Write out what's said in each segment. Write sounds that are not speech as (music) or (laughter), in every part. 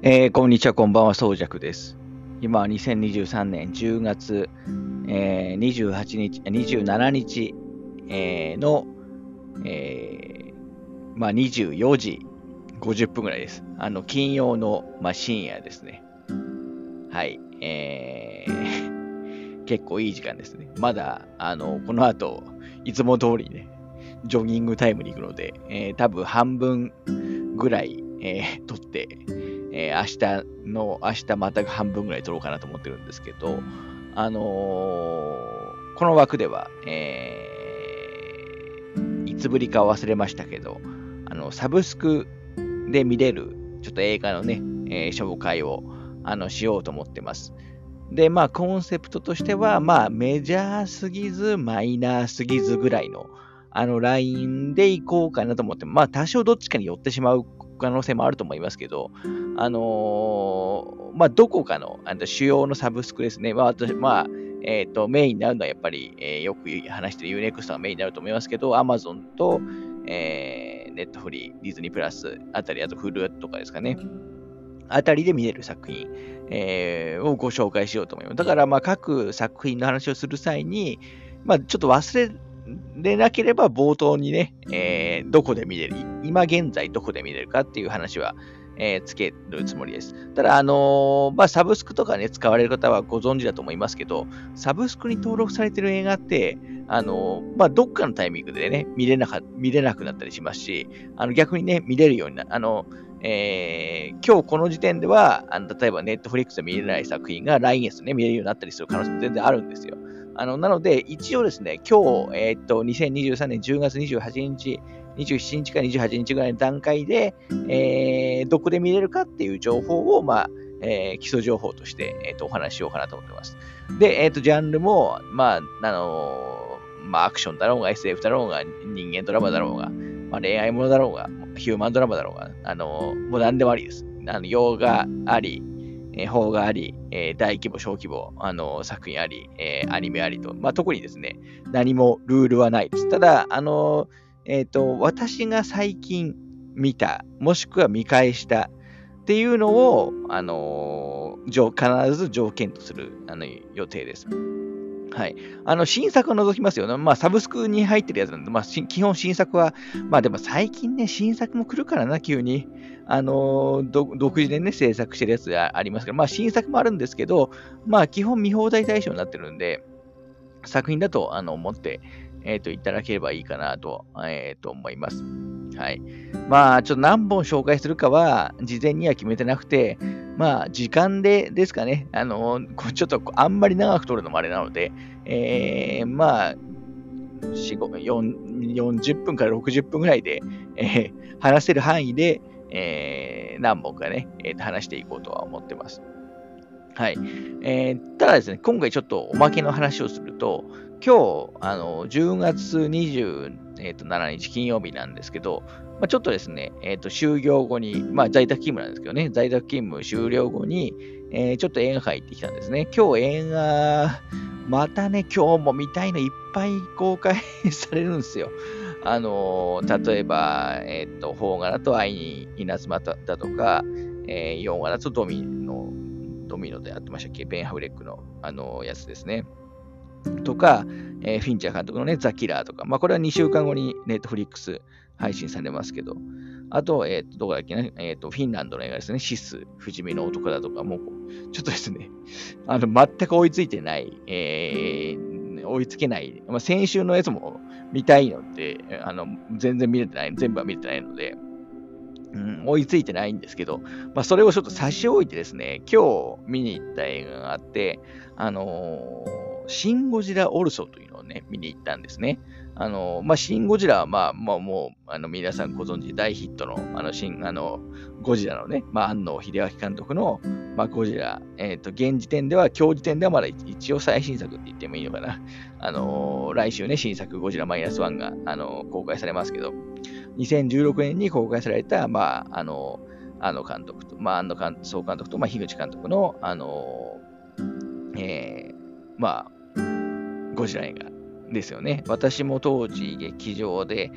えー、こんにちは、こんばんは、そうじゃくです。今は2023年10月、えー、28日、27日、えー、の、えー、まあ、24時50分ぐらいです。あの、金曜の、まあ、深夜ですね。はい。えー、(laughs) 結構いい時間ですね。まだ、あの、この後、いつも通りね、ジョギングタイムに行くので、えー、多分半分ぐらい、えー、取って、えー、明日の、明日また半分ぐらい取ろうかなと思ってるんですけど、あのー、この枠では、えー、いつぶりか忘れましたけど、あの、サブスクで見れる、ちょっと映画のね、えー、紹介を、あの、しようと思ってます。で、まあ、コンセプトとしては、まあ、メジャーすぎず、マイナーすぎずぐらいの、あの、ラインでいこうかなと思って、まあ、多少どっちかに寄ってしまう可能性もあると思いますけど、あのー、まあ、どこかの、あの主要のサブスクですね。まあ、私、まあ、えっ、ー、と、メインになるのはやっぱり、えー、よく話してる Unext がメインになると思いますけど、Amazon と、えー、ネットフリー、ディズニープラスあたり、あと Hulu とかですかね。あたりで見れる作品、えー、をご紹介しようと思います。だから、まあ、各作品の話をする際に、まあ、ちょっと忘れれなければ冒頭にね、えー、どこで見れる、今現在どこで見れるかっていう話は、えー、つけるつもりです。ただ、あのー、まあ、サブスクとかね、使われる方はご存知だと思いますけど、サブスクに登録されてる映画って、あのー、まあ、どっかのタイミングでね、見れなか、見れなくなったりしますし、あの、逆にね、見れるようにな、あの、えー、今日この時点では、あの例えばネットフリックスで見れない作品が来月ね、見れるようになったりする可能性も全然あるんですよ。あの、なので、一応ですね、今日、えー、っと、2023年10月28日、27日か28日ぐらいの段階で、えー、どこで見れるかっていう情報を、まあ、えー、基礎情報として、えー、とお話ししようかなと思ってます。で、えっ、ー、と、ジャンルも、まあ、あのー、まあ、アクションだろうが、SF だろうが、人間ドラマだろうが、まあ、恋愛ものだろうが、ヒューマンドラマだろうが、あのー、もう何でもありです。あの、洋画あり、えー、邦画あり、えー、大規模、小規模、あのー、作品あり、えー、アニメありと、まあ、特にですね、何もルールはないです。ただ、あのー、えっ、ー、と、私が最近見た、もしくは見返したっていうのを、あのー、必ず条件とするあの予定です。はい。あの、新作を除きますよね。まあ、サブスクに入ってるやつなんで、まあ、基本新作は、まあでも最近ね、新作も来るからな、急に。あの、独自でね、制作してるやつがありますから、まあ、新作もあるんですけど、まあ、基本見放題対象になってるんで、作品だと、あの、思って、えっ、ー、と、いただければいいかなと、えっ、ー、と、思います。はい。まあ、ちょっと何本紹介するかは、事前には決めてなくて、まあ、時間でですかね。あの、ちょっとあんまり長く撮るのもあれなので、えー、まあ、40分から60分ぐらいで、えー、話せる範囲で、えー、何本かね、えー、話していこうとは思ってます。はい。えー、ただですね、今回ちょっとおまけの話をすると、今日、あの、10月27日金曜日なんですけど、まあ、ちょっとですね、え、ー、と、就業後に、まあ、在宅勤務なんですけどね、在宅勤務終了後に、えー、ちょっと映画館行ってきたんですね。今日映画、またね、今日も見たいのいっぱい公開されるんですよ。あのー、例えば、えっ、ー、と、邦画だと愛に稲妻だとか、えー、洋画だとドミノ、ドミノでやってましたっけ？ベン・ハブレックの、あのやつですね。とか、えー、フィンチャー監督のね、ザ・キラーとか、まあ、これは2週間後にネットフリックス配信されますけど、あと、えっ、ー、と、どこだっけね、えっ、ー、と、フィンランドの映画ですね、シス、不死身の男だとか、もう、ちょっとですね、(laughs) あの、全く追いついてない、えー、追いつけない、まあ、先週のやつも見たいので、あの、全然見れてない、全部は見れてないので、うん、追いついてないんですけど、まあ、それをちょっと差し置いてですね、今日見に行った映画があって、あのーシン・ゴジラ・オルソというのをね、見に行ったんですね。あの、まあ、シン・ゴジラは、まあ、まあ、もう、あの、皆さんご存知、大ヒットの、あの、シン、あの、ゴジラのね、まあ、安野秀明監督の、まあ、ゴジラ、えっ、ー、と、現時点では、今日時点ではまだ一応最新作って言ってもいいのかな。あの、来週ね、新作ゴジラマイナスワンが、あの、公開されますけど、2016年に公開された、まあ、あの、あの監督と、まあ、安野総監督と、まあ、樋口監督の、あの、えー、まあ、ゴジラ映画ですよね。私も当時劇場で、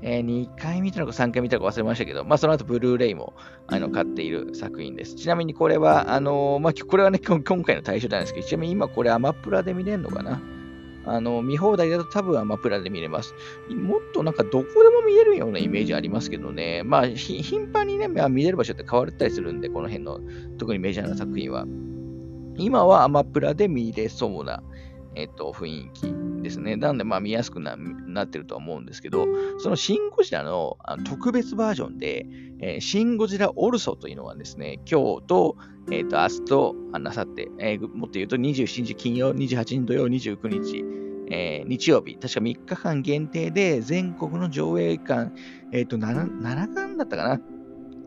えー、2回見たのか3回見たのか忘れましたけど、まあ、その後ブルーレイもあの買っている作品です。ちなみにこれは、あのー、まあ、これはね、今回の対象なんですけど、ちなみに今これアマプラで見れるのかなあの、見放題だと多分アマプラで見れます。もっとなんかどこでも見れるようなイメージありますけどね。まあ、頻繁にね、見れる場所って変わったりするんで、この辺の、特にメジャーな作品は。今はアマプラで見れそうな、えっと、雰囲気ですね。なので、まあ見やすくなってるとは思うんですけど、そのシン・ゴジラの特別バージョンで、えー、シン・ゴジラ・オルソというのがですね、今日と、えっ、ー、と、明日と、あなさって、えー、もっと言うと27日金曜、28日土曜、29日、えー、日曜日、確か3日間限定で全国の上映館、えっ、ー、と7、7巻だったかな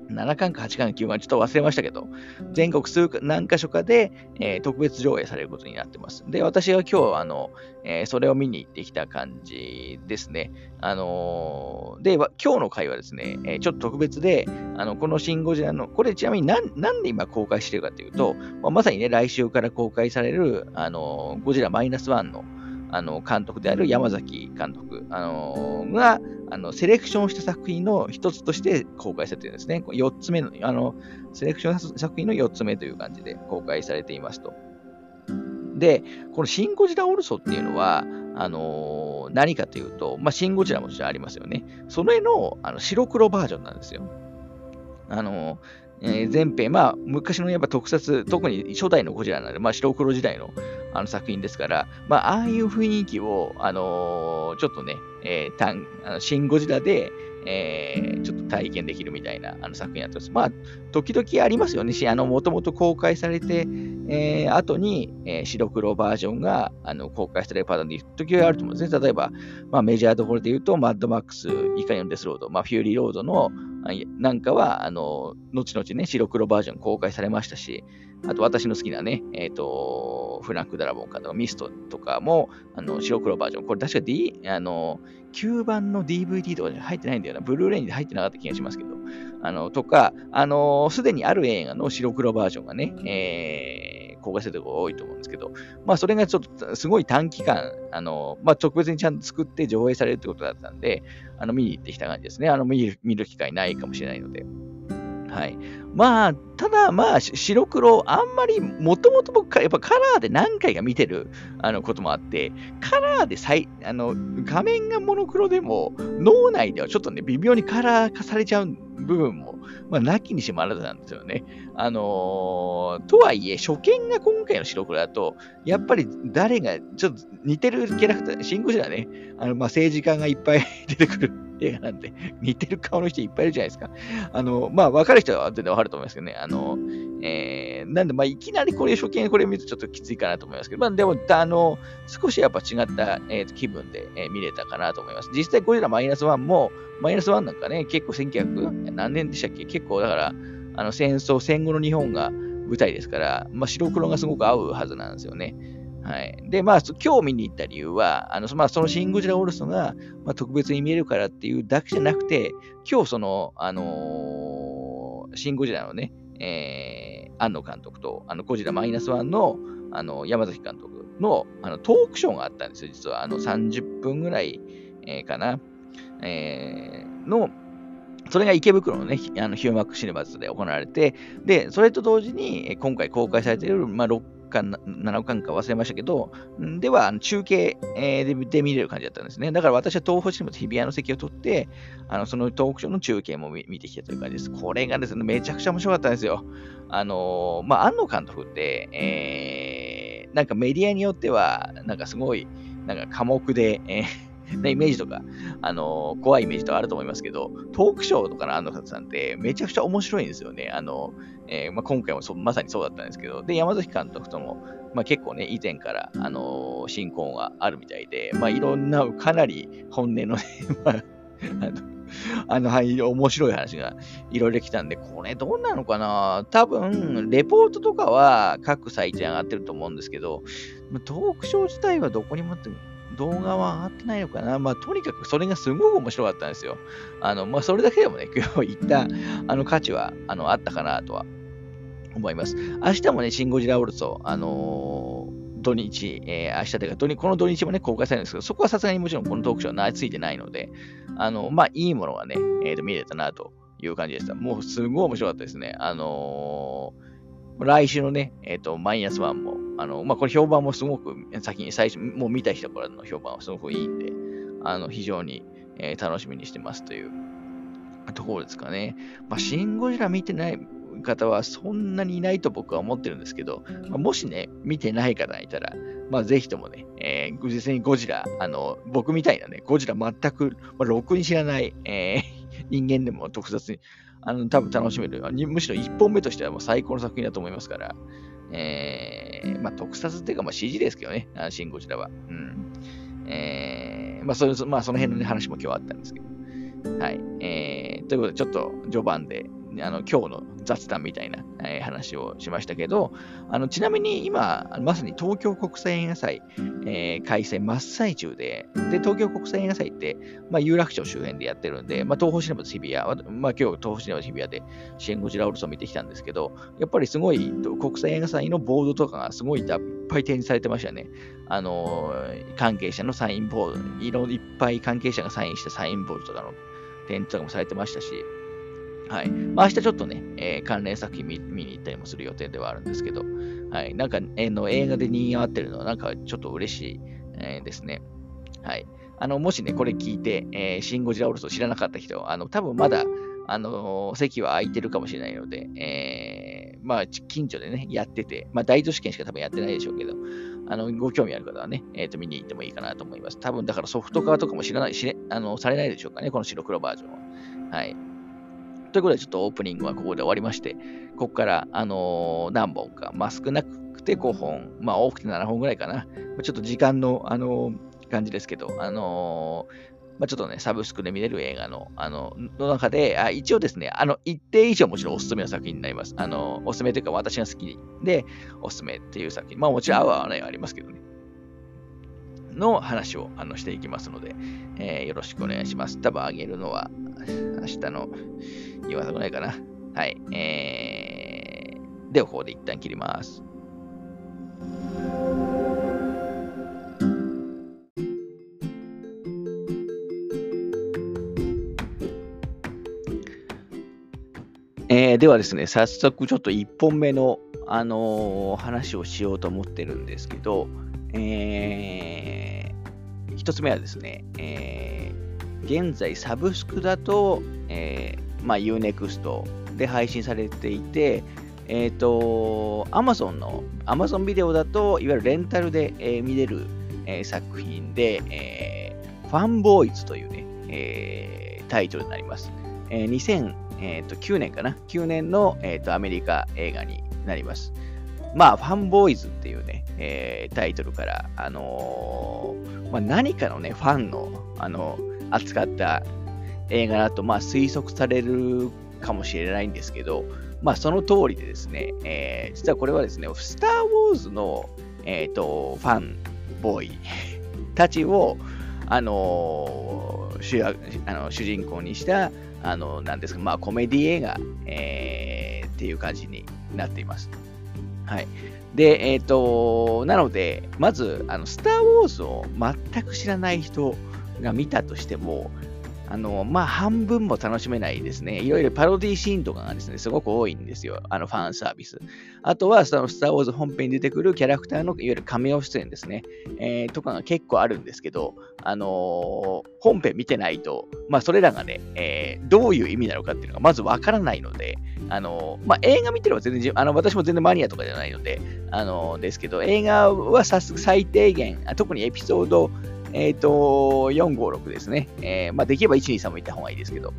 7巻か8巻か9巻ちょっと忘れましたけど、全国数何箇所かで、えー、特別上映されることになってます。で、私は今日、あの、えー、それを見に行ってきた感じですね。あのー、で、今日の回はですね、えちょっと特別で、あの、このシン・ゴジラの、これちなみに何なんで今公開してるかというと、まあ、まさにね、来週から公開される、あのゴジラマイナスワンの、あの、監督である山崎監督、あのが、あの、セレクションした作品の一つとして公開されているんですね。4つ目の、あの、セレクション作品の4つ目という感じで公開されていますと。で、このシン・ゴジラ・オルソっていうのは、あのー、何かというと、まあ、シン・ゴジラもちろんありますよね。それのあの白黒バージョンなんですよ。あのー、えー、前編、まあ、昔のやっぱ特撮、特に初代のゴジラなので、まあ、白黒時代のあの作品ですから、まあ、ああいう雰囲気を、あのー、ちょっとね、えー、たんあのシン・ゴジラで、えー、ちょっと体験できるみたいなあの作品になってます。まあ、時々ありますよね。あの、もともと公開されて、えー、後に、えー、白黒バージョンがあの公開されるパターンで時はあると思うんですね。例えば、まあ、メジャーどころで言うと、マッドマックス、イカニオンデスロード、まあ、フューリーロードのなんかは、あの、後々ね、白黒バージョン公開されましたし、あと私の好きなね、えっ、ー、と、フランク・ダラボンかとか、ミストとかも、あの、白黒バージョン。これ確か D、あの、9番の DVD とかに入ってないんだよな。ブルーレイに入ってなかった気がしますけど。あの、とか、あの、すでにある映画の白黒バージョンがね、えー、公開されてるとこ多いと思うんですけど、まあ、それがちょっとすごい短期間、あの、まあ、特別にちゃんと作って上映されるってことだったんで、あの、見に行ってきた感じですね。あの、見る機会ないかもしれないので。はい。まあ、ただまあ、白黒、あんまり、もともと僕、やっぱカラーで何回か見てるあのこともあって、カラーで最、あの、画面がモノクロでも、脳内ではちょっとね、微妙にカラー化されちゃう部分も、まあ、なきにしもあらずなんですよね。あのー、とはいえ、初見が今回の白黒だと、やっぱり誰が、ちょっと似てるキャラクター、シングジラね、あの、まあ、政治家がいっぱい (laughs) 出てくる映画なんで、似てる顔の人いっぱいいるじゃないですか。あの、まあ、わかる人は全然わかると思いますけどね。あの、えー、なんで、まあ、いきなりこれ、初見これ見るとちょっときついかなと思いますけど、まあ、でも、あの、少しやっぱ違った、えー、気分で、えー、見れたかなと思います。実際、ゴリラマイナス1も、マイナス1なんかね、結構1900何年でしたっけ？結構、だから、あの、戦争、戦後の日本が舞台ですから、まあ、白黒がすごく合うはずなんですよね。はい。で、まあ、今日見に行った理由は、あの、まあ、そのシン・ゴジラ・オールソが、まあ、特別に見えるからっていうだけじゃなくて、今日その、あのー、シン・ゴジラのね、えー、庵野監督と、あの、ゴジラマイナスワンの、あの、山崎監督の、あの、トークショーがあったんですよ、実は。あの、30分ぐらい、えー、かな。えー、の、それが池袋のね、あのヒューマックシネマズで行われて、で、それと同時に、今回公開されている、まあ、6巻、7巻か忘れましたけど、では、中継、えー、で見れる感じだったんですね。だから私は東方シネマズ日比谷の席を取って、あのそのトークショーの中継も見てきたという感じです。これがですね、めちゃくちゃ面白かったんですよ。あの、まあ、安野監督って、えー、なんかメディアによっては、なんかすごい、なんか寡黙で、えーなイメージとか、あのー、怖いイメージとかあると思いますけど、トークショーとかの安野さんってめちゃくちゃ面白いんですよね。あの、えー、まあ、今回もまさにそうだったんですけど、で、山崎監督とも、まあ、結構ね、以前から、あのー、親交があるみたいで、まあ、いろんな、かなり本音のね、(laughs) あ、の、あの、はい、面白い話がいろいろ来たんで、これどうなのかな？多分、レポートとかは各サイトに上がってると思うんですけど、トークショー自体はどこにもって動画は上がってないのかな？まあ、とにかくそれがすごく面白かったんですよ。あの、まあ、それだけでもね、今日言ったあの価値は、あの、あったかなとは思います。明日もね、シン・ゴジラ・オルソ、あのー土日、えー、明日というか土日、この土日もね、公開されるんですけど、そこはさすがにもちろんこのトークショーはついてないので、あの、まあ、いいものがね、えっ、と、見れたなという感じでした。もう、すごい面白かったですね。あのー、来週のね、えっ、と、マイナスワンも、あの、まあ、これ評判もすごく、先に最初、もう見た人からの評判はすごくいいんで、あの、非常に、えー、楽しみにしてますというところですかね。まあ、シン・ゴジラ見てない方はそんなにいないと僕は思ってるんですけど、まあ、もしね、見てない方がいたら、まあ、ぜひともね、えー、実際にゴジラ、あの、僕みたいなね、ゴジラ全く、まあ、ろくに知らない、えー、人間でも特撮に、あの、多分楽しめる。むしろ1本目としてはもう最高の作品だと思いますから、えー、まあ、特撮っていうか、まあ、CG ですけどね、シン・ゴジラは。うん。えー、まあ、そまあ、その辺の、ね、話も今日はあったんですけど。はい。えー、ということで、ちょっと序盤で、あの今日の雑談みたいな、えー、話をしましたけど、あのちなみに今、まさに東京国際映画祭、えー、開催真っ最中で、で、東京国際映画祭って、まあ、有楽町周辺でやってるんで、まあ、東方シネマズ日比谷、まあ、今日東方シネマズ日比谷でシェンゴジラウルソン見てきたんですけど、やっぱりすごい国際映画祭のボードとかがすごいいっぱい展示されてましたね。あのー、関係者のサインボード、いろいっぱい関係者がサインしたサインボードとかの展示とかもされてましたし、はい。まあ、明日ちょっとね、えー、関連作品見に行ったりもする予定ではあるんですけど、はい。なんか、えー、の映画で人気合ってるのは、なんかちょっと嬉しい、えー、ですね。はい。あの、もしね、これ聞いて、えー、シン・ゴジラオルソ知らなかった人、あの、多分まだ、あのー、席は空いてるかもしれないので、えー、まあ、近所でね、やってて、まあ、大都市圏しか多分やってないでしょうけど、あの、ご興味ある方はね、えっ、ー、と、見に行ってもいいかなと思います。多分、だからソフトカーとかも知らない、知れ、あの、されないでしょうかね、この白黒バージョンは。はい。ということで、ちょっとオープニングはここで終わりまして、ここから、あのー、何本か、まあ、少なくて5本、まあ、多くて7本ぐらいかな。ちょっと時間の、あのー、感じですけど、あのー、まあ、ちょっとね、サブスクで見れる映画の、あの、の中で、あ一応ですね、あの、一定以上もちろんおすすめの作品になります。あの、おすすめというか私が好きで、おすすめっていう作品。まあもちろん合う合わないはありますけどね。の話をあのしていきますので、えー、よろしくお願いします。多分あげるのは明日の夕方ぐらいかな。はい。えー、では、ここで一旦切ります。えー、ではですね、早速ちょっと1本目の、あのー、話をしようと思ってるんですけど、えー、1つ目はですね、えー、現在サブスクだと、えーまあ、Unext で配信されていて、えっ、ー、と、Amazon の、Amazon ビデオだと、いわゆるレンタルで、えー、見れる、えー、作品で、えー、ファンボーイズというね、えー、タイトルになります。えー、2009年かな ?9 年の、えーと、アメリカ映画になります。まあ、ファンボーイズっていうね、えー、タイトルから、あのー、まあ、何かのね、ファンの、あの扱った映画だと、まあ、推測されるかもしれないんですけど、まあ、その通りでですね、えー、実はこれはですね、スター・ウォーズの、えーと、ファンボーイ (laughs) たちを、あのー、主あの主人公にした、あのなんですか、まあ、コメディ映画、えー、っていう感じになっています。はい。で、えっ、ー、と、なので、まず、あの、スター・ウォーズを全く知らない人が見たとしても、あの、まあ、半分も楽しめないですね。いろいろパロディシーンとかがですね、すごく多いんですよ。あの、ファンサービス。あとは、その、スター・ウォーズ本編に出てくるキャラクターの、いわゆるカメ出演ですね。えー、とかが結構あるんですけど、あのー、本編見てないと、まあ、それらがね、えー、どういう意味なのかっていうのがまずわからないので、あの、まあ、映画見てれば全然、あの、私も全然マニアとかじゃないので、あのですけど、映画はさす最低限、特にエピソードえっ、ー、と、456ですね。えー、まあ、できれば123も行った方がいいですけど、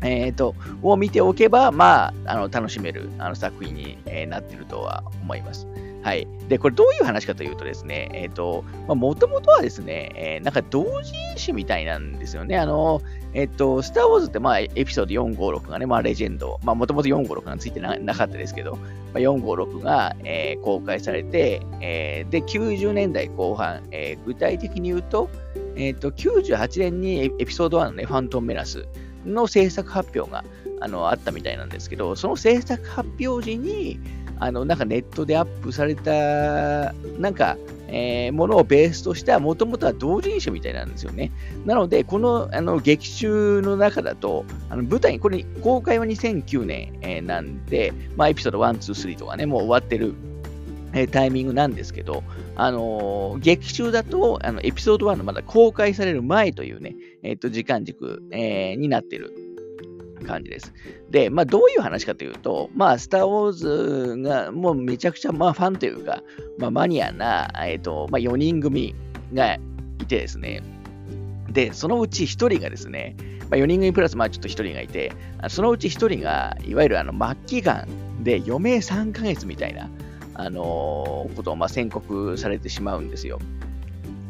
えっ、ー、と、を見ておけば、まあ、あの、楽しめるあの作品に、えー、なっているとは思います。はい。で、これどういう話かというとですね、えっ、ー、と、もともとはですね、えー、なんか同人誌みたいなんですよね。あの、えっ、ー、と、スター・ウォーズって、まあ、エピソード456がね、まあ、レジェンド、まあ、もともと456がついてなかったですけど、まあ、456が、えー、公開されて、えー、で、90年代後半、えー、具体的に言うと、えっ、と、98年にエピソード1のね、ファントン・メラスの制作発表があのあったみたいなんですけど、その制作発表時に、あの、なんかネットでアップされた、なんか、えー、ものをベースとしたもともとは同人誌みたいなんですよね。なので、このあの劇中の中だと、あの舞台、これ公開は2009年、えー、なんで、まあ、エピソード1、2、3とかね、もう終わってるタイミングなんですけど、あのー、劇中だと、あの、エピソード1のまだ公開される前というね、えっ、と、時間軸、えー、になってる感じです。で、まあ、どういう話かというと、まあ、スター・ウォーズがもうめちゃくちゃ、まあ、ファンというか、まあ、マニアな、えっ、と、まあ、4人組がいてですね、で、そのうち1人がですね、まあ、4人組プラス、まあ、ちょっと1人がいて、そのうち1人が、いわゆるあの末期がんで余命3ヶ月みたいな、あのー、ことをまあ宣告されてしまうんですよ。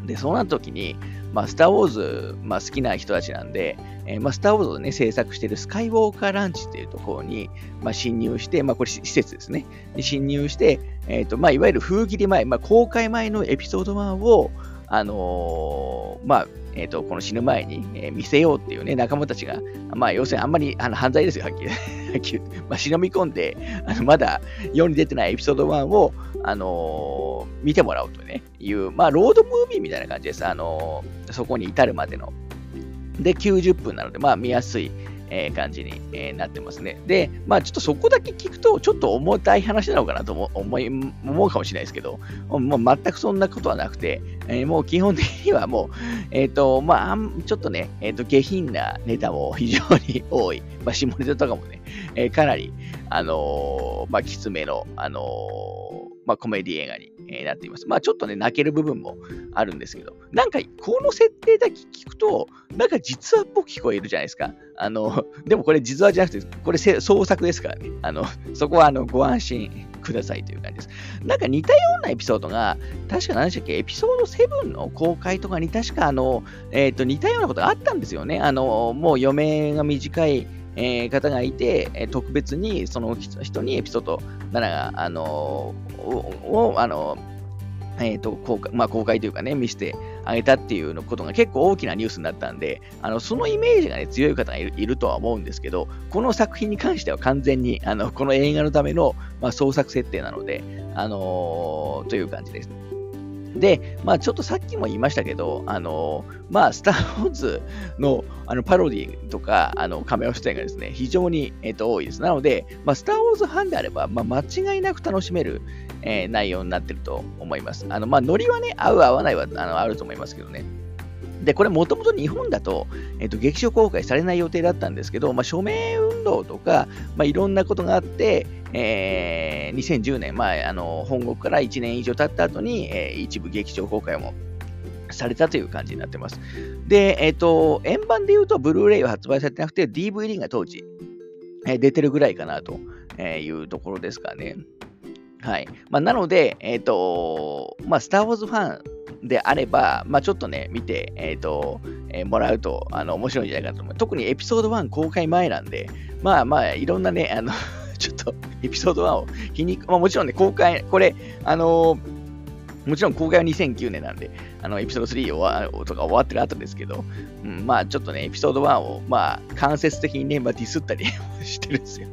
で、そうなった時に、まあ、スター・ウォーズ、まあ、好きな人たちなんで、えー、まあ、スター・ウォーズをね、制作しているスカイウォーカーランチっていうところに、まあ、侵入して、まあ、これ施設ですね。に侵入して、え、ー、と、まあ、いわゆる封切り前、まあ、公開前のエピソード1を、あのー、まあ、えっ、ー、と、この死ぬ前に、え、見せようっていうね、仲間たちが、まあ、要するにあんまりあの犯罪ですよ、はっきり。はっきりまあ、忍び込んで、あのまだ世に出てないエピソード1を、あのー、見てもらおうとね、いう、まあ、ロードムービーみたいな感じです。あの、そこに至るまでの。で、90分なので、まあ、見やすい、えー、感じに、えー、なってますね。で、まあちょっとそこだけ聞くと、ちょっと重たい話なのかなと思い思うかもしれないですけど、もう全くそんなことはなくて、えー、もう基本的にはもう、(laughs) えっ、ー、と、まあ、ちょっとね、えっ、ー、と、下品なネタも非常に多い。(laughs) まあ、下ネタとかもね、えー、かなり、あのまあ、きつめの、あのまあ、コメディ映画に、えなっています。まあ、ちょっとね、泣ける部分もあるんですけど、なんか、この設定だけ聞くと、なんか実話っぽく聞こえるじゃないですか。あの、(laughs) でもこれ実話じゃなくて、これ創作ですからね。あの、そこはあのご安心くださいという感じです。なんか似たようなエピソードが、確か何でしたっけ、エピソード7の公開とかに確かあの、えっ、ー、と、似たようなことがあったんですよね。あの、もう余命が短い、えー、方がいて、え、特別にその人にエピソード7が、あの、を、あのえーと公開まあ、公開というかね、見せてあげたっていうのことが結構大きなニュースになったんで、あのそのイメージが、ね、強い方がいるとは思うんですけど、この作品に関しては完全にあのこの映画のための、まあ、創作設定なので、あの、という感じです。で、まあちょっとさっきも言いましたけど、あの、まあスター・ウォーズのあのパロディとか、あの、カメオ出演がですね、非常に、えっと、多いです。なので、まあスター・ウォーズファンであれば、まあ間違いなく楽しめる、えー、内容になってると思います。あの、まあノリはね、合う合わないはあのあると思いますけどね。で、これもともと日本だと、えっ、と、劇場公開されない予定だったんですけど、まあ、署名運動とか、まあ、いろんなことがあって、えー、2010年、まあ、あの、本国から1年以上経った後に、えー、一部劇場公開もされたという感じになってます。で、えっ、ー、と、円盤で言うと、ブルーレイは発売されてなくて、DVD が当時、えー、出てるぐらいかなというところですかね。はい。まあ、なので、えっ、ー、と、まあ、スター・ウォーズファンであれば、まあ、ちょっとね、見て、え、ー、と、えー、もらうと、あの、面白いんじゃないかと思う。特にエピソード1公開前なんで、まあまあ、いろんなね、あの (laughs) ちょっと、エピソード1を気に、まあ、もちろんね、公開、これ、あのもちろん公開は2009年なんで、あの、エピソード3終わとか終わってる後ですけど、うん、まあちょっとね、エピソード1を、まあ間接的にね、まあ、ディスったりしてるんですよ。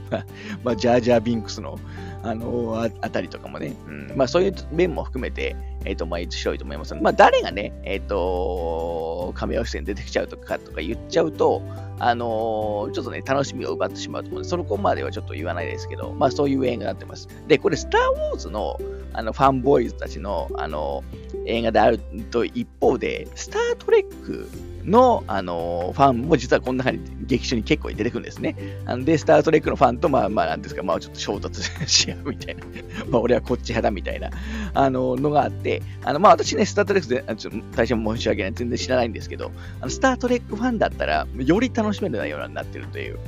(laughs) まあ、ジャージャー・ビンクスの、あのあ、あたりとかもね、うん、まあそういう面も含めて、えっ、ー、と、まあ、面白いと思います。まあ誰がね、えっ、ー、と、亀尾出演出てきちゃうとかとか言っちゃうと、あのー、ちょっとね、楽しみを奪ってしまうと思うので、その子まではちょっと言わないですけど、まあそういう映画になってます。で、これ、スター・ウォーズのあのファンボーイズたちの、あの映画であると一方で、スター・トレックの、あのファンも実はこんな感じで劇中に結構出てくるんですね。で、スター・トレックのファンと、まあ、まあ、なんですか、まあ、ちょっと衝突し合うみたいな。(laughs) まあ、俺はこっち派だみたいな、あの、のがあって、あの、まあ、私ね、スター・トレックで、ちょっと大変申し訳ない。全然知らないんですけど、あのスター・トレックファンだったら、より楽しめる内容になってるという、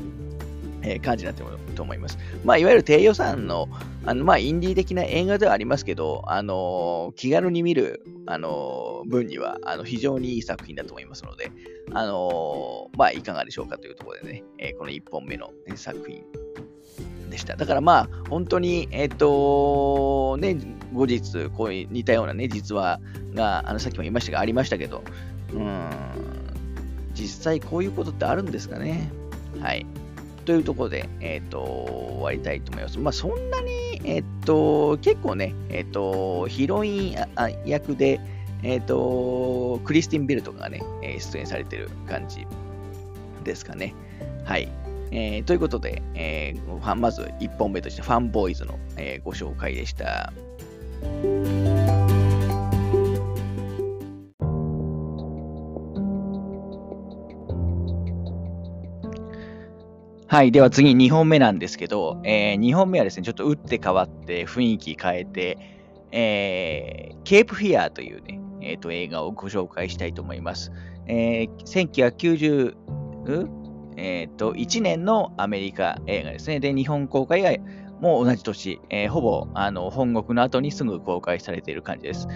え、感じになってると思います。まあ、いわゆる低予算の、あの、まあ、インディー的な映画ではありますけど、あのー、気軽に見る、あのー、分には、あの、非常にいい作品だと思いますので、あのまあ、いかがでしょうかというところでね、えこの1本目の、ね、作品でした。だからまあ、本当に、えっ、と、ね、後日、こういう似たようなね、実話が、あの、さっきも言いましたが、ありましたけど、うん、実際こういうことってあるんですかね？はい。というところで、えっ、ー、と、終わりたいと思います。まあ、そんなに、えっ、ー、と、結構ね、えっ、ー、と、ヒロイン役で、えっ、と、クリスティン・ベルとかがね、出演されてる感じですかね。はい。えー、ということで、えー、まず1本目としてファンボーイズの、えー、ご紹介でした。はい。では次、2本目なんですけど、えー、2本目はですね、ちょっと打って変わって雰囲気変えて、えー、ケープフィアーというね、えーと、映画をご紹介したいと思います。えー、1990、えーと、1年のアメリカ映画ですね。で、日本公開がもう同じ年、えー、ほぼあの本国の後にすぐ公開されている感じです。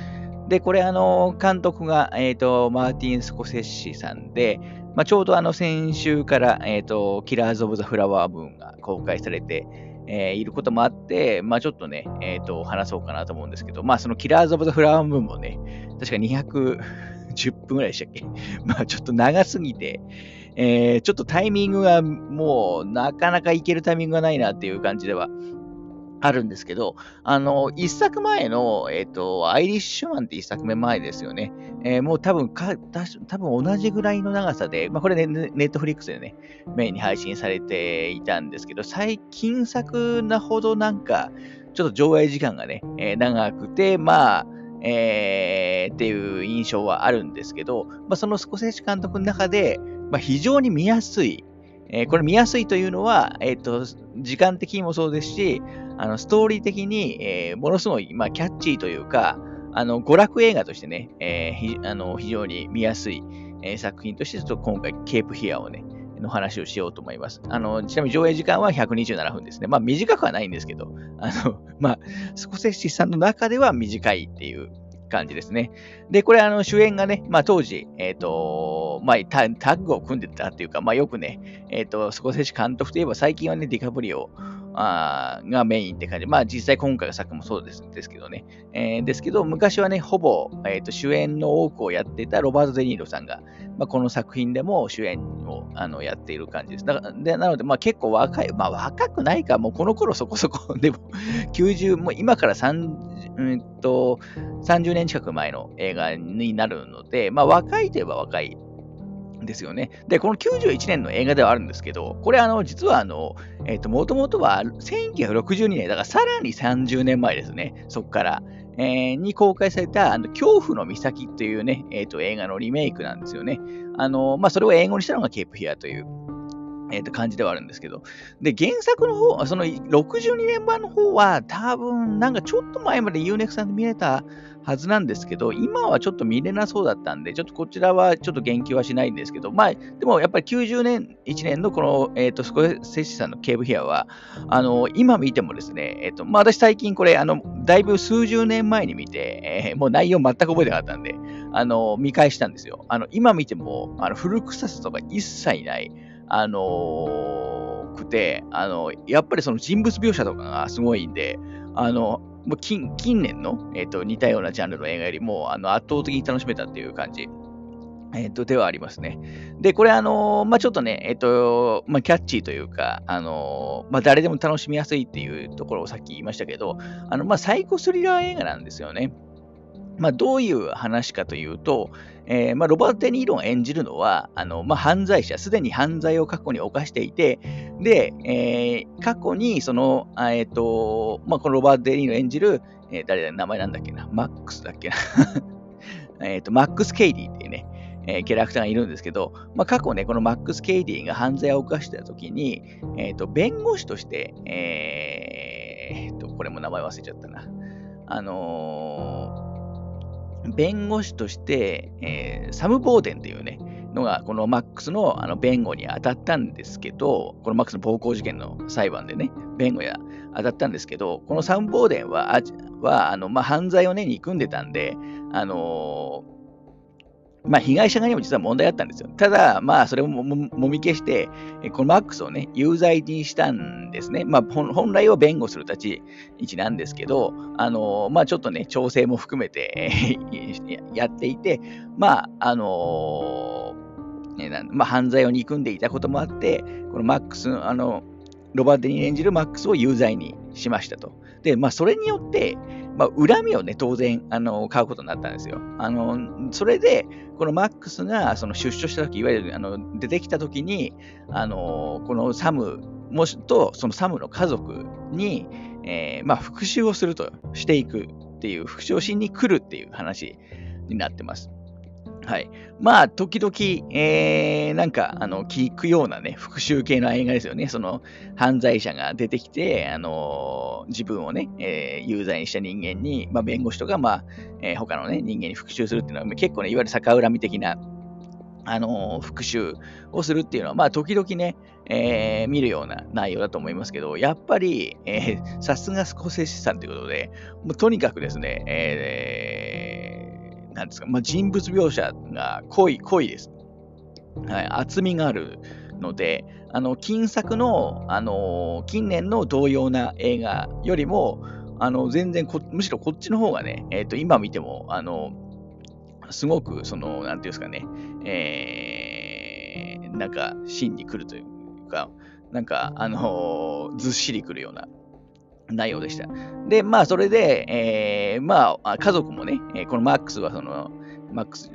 で、これ、あの、監督が、えーと、マーティン・スコセッシさんで、まあ、ちょうどあの先週から、えーと、キラーズ・オブ・ザ・フラワー・ブーンが公開されて、えー、いることもあって、まあ、ちょっとね、えーと、話そうかなと思うんですけど、まあ、そのキラーズ・オブ・ザ・フラワー・ブーンもね、確か210分ぐらいでしたっけ？(laughs) まあ、ちょっと長すぎて、えー、ちょっとタイミングがもうなかなかいけるタイミングがないなっていう感じではあるんですけど、あの、一作前の、えっ、ー、と、アイリッシュマンって一作目前ですよね。えー、もう多分か、多分同じぐらいの長さで、まあこれね、ネットフリックスでね、メインに配信されていたんですけど、最近作なほどなんか、ちょっと上映時間がね、えー、長くて、まあ、えー、っていう印象はあるんですけど、まあ、そのスコセッシ監督の中で、まあ、非常に見やすい、えー、これ見やすいというのは、え、ー、と、時間的にもそうですし、あの、ストーリー的に、えー、ものすごい、まあ、キャッチーというか、あの、娯楽映画としてね、えー、あの非常に見やすい、えー、作品として、ちょっと今回、ケープヒアをね、の話をしようと思います。あの、ちなみに上映時間は127分ですね。まあ短くはないんですけど、あの、(laughs) まあ、スコセッシさんの中では短いっていう感じですね。で、これあの主演がね、まあ当時、えっ、ー、と、まあタッグを組んでたっていうか、まあよくね、えっ、ー、と、スコセッシ監督といえば最近はね、ディカプリオあがメインって感じ。まあ実際今回の作もそうですですけどね。えー、ですけど、昔はね、ほぼ、えーと、主演の多くをやっていたロバート・デ・ニーロさんが、まあ、この作品でも主演をあのやっている感じです。だからでなので、まあ、結構若い、まあ若くないか、もうこの頃そこそこ、(laughs) でも90、もう今から3、うんと30年近く前の映画になるので、まあ若いといえば若いですよね。で、この91年の映画ではあるんですけど、これあの、実はあの、えっ、ー、と、もともとは1962年、だからさらに30年前ですね、そこから。えー、に公開された、あの、恐怖の岬っていうね、えっ、ー、と、映画のリメイクなんですよね。あの、まあ、それを英語にしたのがケープヒアという、えっ、と、感じではあるんですけど。で、原作の方、その62年版の方は、多分、なんかちょっと前まで UNEX さんで見れたはずなんですけど、今はちょっと見れなそうだったんで、ちょっとこちらはちょっと言及はしないんですけど、まあ、でもやっぱり90年、1年のこの、えっ、ー、と、スコセッシさんのケーブヒアは、あの、今見てもですね、えっ、ー、と、まあ私最近これ、あの、だいぶ数十年前に見て、えー、もう内容全く覚えてなかったんで、あの、見返したんですよ。あの、今見ても、あの、古臭さとか一切ない、あのくて、あの、やっぱりその人物描写とかがすごいんで、あの、もう近近年の、えーと、似たようなジャンルの映画よりもあの圧倒的に楽しめたっていう感じ。えーと、ではありますね。で、これ、あのー、まあ、ちょっとね、えっ、ー、と、まあ、キャッチーというか、あの、まあ、誰でも楽しみやすいっていうところをさっき言いましたけど、あの、ま、サイコスリラー映画なんですよね。まあ、どういう話かというと、えーまあ、ロバート・デ・ニーロが演じるのは、あのまあ、犯罪者、すでに犯罪を過去に犯していて、で、えー、過去に、その、えっ、ー、と、まあ、このロバート・デ・ニーロン演じる、えー、誰だ、名前なんだっけな、マックスだっけな (laughs) えっと、マックス・ケイディっていうね、えー、キャラクターがいるんですけど、まあ、過去ね、このマックス・ケイディが犯罪を犯したときに、えっ、ー、と、弁護士として、えー、と、これも名前忘れちゃったな。あの弁護士として、えー、サム・ボーデンというね、のが、このマックスのあの弁護に当たったんですけど、このマックスの暴行事件の裁判でね、弁護に当たったんですけど、このサム・ボーデンは、あはあのまあ、犯罪をね、憎んでたんで、あのーまあ、被害者側にも実は問題あったんですよ。ただ、まあ、それをもみ消して、このマックスをね、有罪にしたんですね。まあ、本来は弁護する立ち位置なんですけど、あの、まあ、ちょっとね、調整も含めてやっていて、まあ、あのえーまあ、犯罪を憎んでいたこともあって、このマックス、あの、ロバート・デニー演じるマックスを有罪にしましたと。で、まあ、それによって、まあ、恨みをね、当然、あの、買うことになったんですよ。あの、それで、このマックスが、その出所した時、いわゆる、あの、出てきた時に、あの、このサムもしと、そのサムの家族に、えー、まあ、復讐をすると、していくっていう、復讐をしに来るっていう話になってます。はい。まあ、時々、えー、なんか、あの、聞くようなね、復讐系の映画ですよね。その、犯罪者が出てきて、あのー、自分をね、えー、有罪にした人間に、まあ、弁護士とか、まあ、えー、他のね、人間に復讐するっていうのは、結構ね、いわゆる逆恨み的な、あのー、復讐をするっていうのは、まあ、時々ね、えー、見るような内容だと思いますけど、やっぱり、えー、さすがスコセッシさんということで、もうとにかくですね、えーなんですか、まあ、人物描写が濃い、濃いです。はい、厚みがあるので、あの、近作の、あの、近年の同様な映画よりも、あの、全然むしろこっちの方がね、えっ、ー、と、今見ても、あの、すごく、その、なんていうんですかね、えー、なんか、芯に来るというか、なんか、あのずっしり来るような内容でした。で、まあ、それで、えー、まあ、家族もね、このマックスは、その、マックス、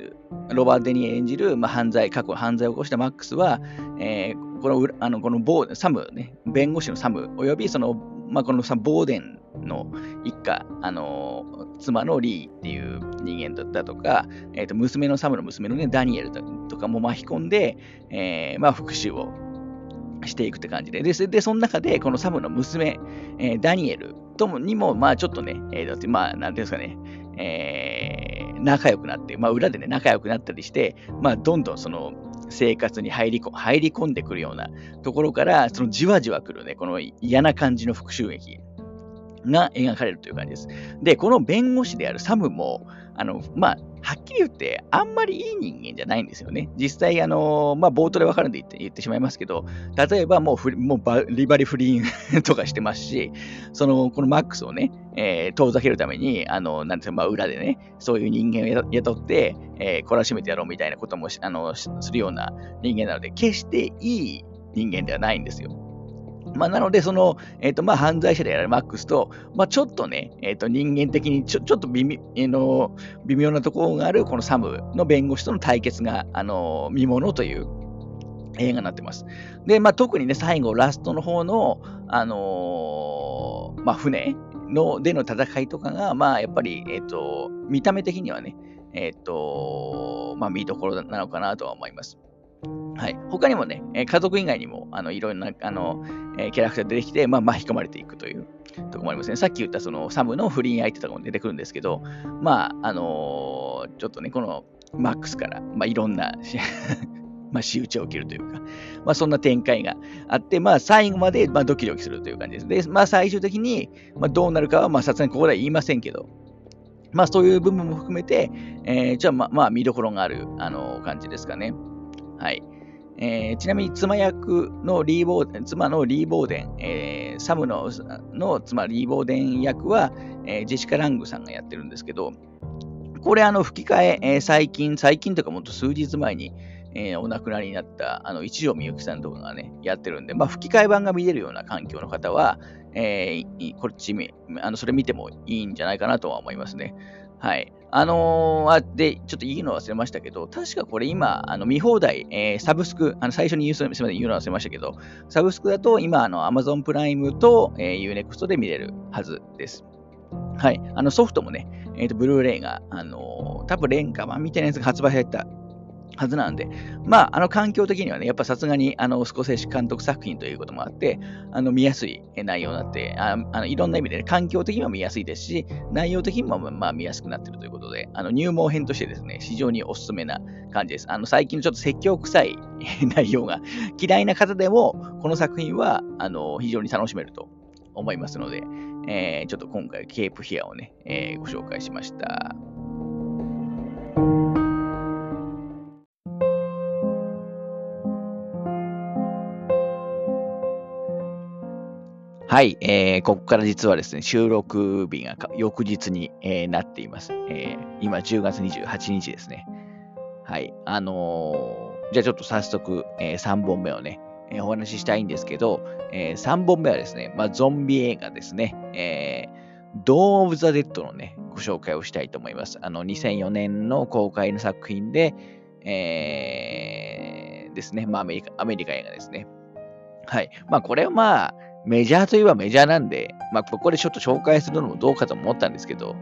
ロバート・デニー演じる、まあ、犯罪、過去犯罪を起こしたマックスは、えー、この、あの、このボーサム、ね、弁護士のサム、およびその、まあ、このボーデンの一家、あの、妻のリーっていう人間だったとか、えー、と娘のサムの娘のね、ダニエルとかも巻き込んで、えー、まあ、復讐をしていくって感じで。で、でその中で、このサムの娘、えー、ダニエルともにも、まあちょっとね、えー、だってまあ、なんていうんですかね、えー、仲良くなって、まあ裏でね、仲良くなったりして、まあどんどんその生活に入り入り込んでくるようなところから、そのじわじわくるね、この嫌な感じの復讐劇が描かれるという感じです。で、この弁護士であるサムも、あの、まあ、はっきり言って、あんまりいい人間じゃないんですよね。実際、あの、まあ、冒頭でわかるんで言って言ってしまいますけど、例えばもうもうリバリフリーンとかしてますし、その、このマックスをね、えー、遠ざけるために、あの、なんていう、まあ、裏でね、そういう人間を雇って、えー、懲らしめてやろうみたいなこともあのするような人間なので、決していい人間ではないんですよ。まあ、なので、その、えっ、ー、と、まあ、犯罪者であるマックスと、まあ、ちょっとね、えっ、ー、と、人間的にちょ、ちょっと微妙、えー、の微妙なところがある、このサムの弁護士との対決が、あの、見ものという映画になってます。で、まあ、特にね、最後、ラストの方の、あのまあ、船の、での戦いとかが、まあ、やっぱり、えっ、と、見た目的にはね、えっ、と、まあ、見どころなのかなとは思います。はい。他にもね、え家族以外にも、あの、いろんな、あの、えキャラクター出てきて、まあ、巻き込まれていくというところもありますね。さっき言ったそのサムの不倫相手とかも出てくるんですけど、まあ、あのー、ちょっとね、このマックスから、まあ、いろんな (laughs) まあ、仕打ちを受けるというか、まあ、そんな展開があって、まあ、最後まで、まあ、ドキドキするという感じです。で、まあ、最終的に、まあ、どうなるかは、ま、さすがにここでは言いませんけど、まあ、そういう部分も含めて、えー、じゃあ、まあ、まあ、見どころがある、あの、感じですかね。はい。えー、ちなみに妻役のリーボーデン、妻のリーボーデン、えー、サムのの妻リーボーデン役は、えー、ジェシカ・ラングさんがやってるんですけど、これあの吹き替え、えー、最近、最近とかもっと数日前に、えー、お亡くなりになったあの一条みゆきさんとかがね、やってるんで、まあ、吹き替え版が見れるような環境の方は、えー、こっちあの、それ見てもいいんじゃないかなとは思いますね。はい。あのー、あ、で、ちょっと言うの忘れましたけど、確かこれ今、あの見放題、えー、サブスク、あの最初に言うすみません、言うの忘れましたけど、サブスクだと今、あの Amazon プライムと、えー、Unext で見れるはずです。はい。あのソフトもね、えっ、ー、と、ブルーレイが、あのー、多分廉価版みたいなやつが発売されたはずなんで、まあ、あの環境的にはね、やっぱさすがにあのスコセッシ監督作品ということもあって、あの見やすい内容になって、ああのいろんな意味で、ね、環境的にも見やすいですし、内容的にもまあ見やすくなってるということで、あの入門編としてですね、非常におすすめな感じです。あの最近ちょっと説教臭い (laughs) 内容が嫌いな方でも、この作品はあの非常に楽しめると思いますので、えー、ちょっと今回ケープヒアをね、えー、ご紹介しました。はい、えー、ここから実はですね、収録日が翌日に、えー、なっています。えー、今10月28日ですね。はい、あのじゃあちょっと早速、えー、3本目をね、えー、お話ししたいんですけど、えー、3本目はですね、まあ、ゾンビ映画ですね、えー、ドーン・オブ・ザ・デッドのね、ご紹介をしたいと思います。あの、2004年の公開の作品で、えー、ですね、まあ、アメリカ、アメリカ映画ですね。はい。まあ、これはまあ、メジャーといえばメジャーなんで、まあ、ここでちょっと紹介するのもどうかと思ったんですけど、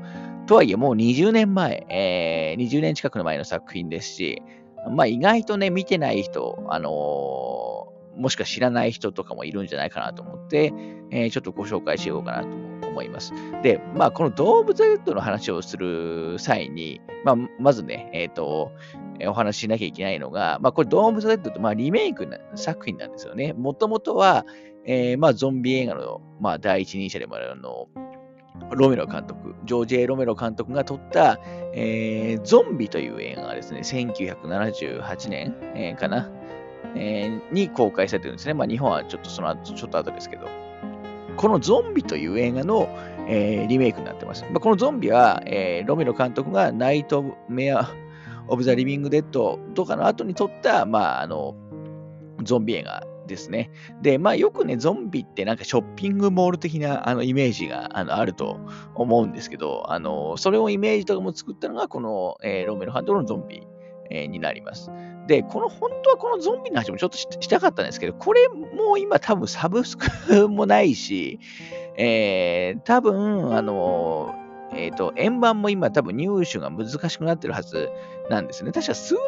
とはいえもう20年前、えー、20年近くの前の作品ですし、まあ意外とね、見てない人、あのー、もしくは知らない人とかもいるんじゃないかなと思って、えー、ちょっとご紹介しようかなと思います。で、まあこの動物レッドの話をする際に、まあまずね、えっ、ー、と、お話ししなきゃいけないのが、まあこれ動物レッドってまあリメイクな作品なんですよね。もともとは、えー、まあゾンビ映画の、まあ、第一人者でもあるあの、ロメロ監督、ジョージ・エロメロ監督が撮った、えー、ゾンビという映画がですね、1978年、えー、かな、えー、に公開されてるんですね。まあ日本はちょっとその後、ちょっと後ですけど。このゾンビという映画の、えー、リメイクになってます。まあ、このゾンビは、えー、ロメロ監督がナイト・メア・オブ・ザ・リビング・デッドとかの後に撮った、まあ、あの、ゾンビ映画ですね。で、まあよくね、ゾンビってなんかショッピングモール的なあのイメージがあのあると思うんですけど、あの、それをイメージとかも作ったのがこの、えー、ロメロハンドルのゾンビ、えー、になります。で、この本当はこのゾンビの話もちょっとしたかったんですけど、これも今多分サブスクもないし、えー、多分、あの、えっ、ー、と、円盤も今多分入手が難しくなってるはずなんですね。確か数年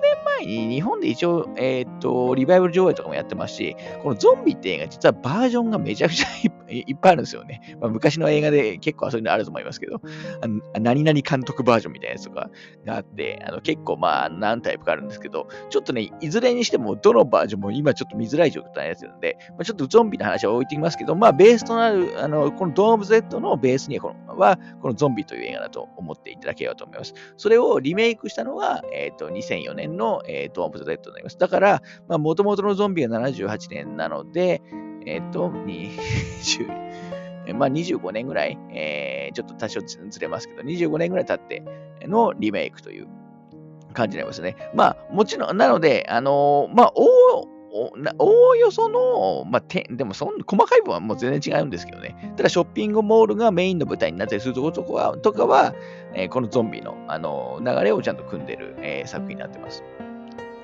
前に日本で一応、えっ、ー、と、リバイバル上映とかもやってますし、このゾンビって映画実はバージョンがめちゃくちゃいっぱいあるんですよね。まあ、昔の映画で結構そういうのあると思いますけど、あ何々監督バージョンみたいなやつとかがあって、あの結構まあ何タイプかあるんですけど、ちょっとね、いずれにしてもどのバージョンも今ちょっと見づらい状態なやつなので、まあ、ちょっとゾンビの話は置いてきますけど、まあベースとなる、あの、このドーム Z のベースにはこのは、このゾンビとという映画だと思っていただければと思います。それをリメイクしたのが、えっ、ー、と、2004年の、えー、ドーム Z になります。だから、まあ、元々のゾンビが78年なので、えっ、ー、と、20、まあ、25年ぐらい、えー、ちょっと多少ずれますけど、25年ぐらい経ってのリメイクという感じになりますね。まあ、もちろん、なので、あのー、まあ、おおおよその、まあ、てでもそん細かい部分はもう全然違うんですけどね。ただ、ショッピングモールがメインの舞台になったりするところとかは、とかはえー、このゾンビの、あの流れをちゃんと組んでる、えー、作品になってます。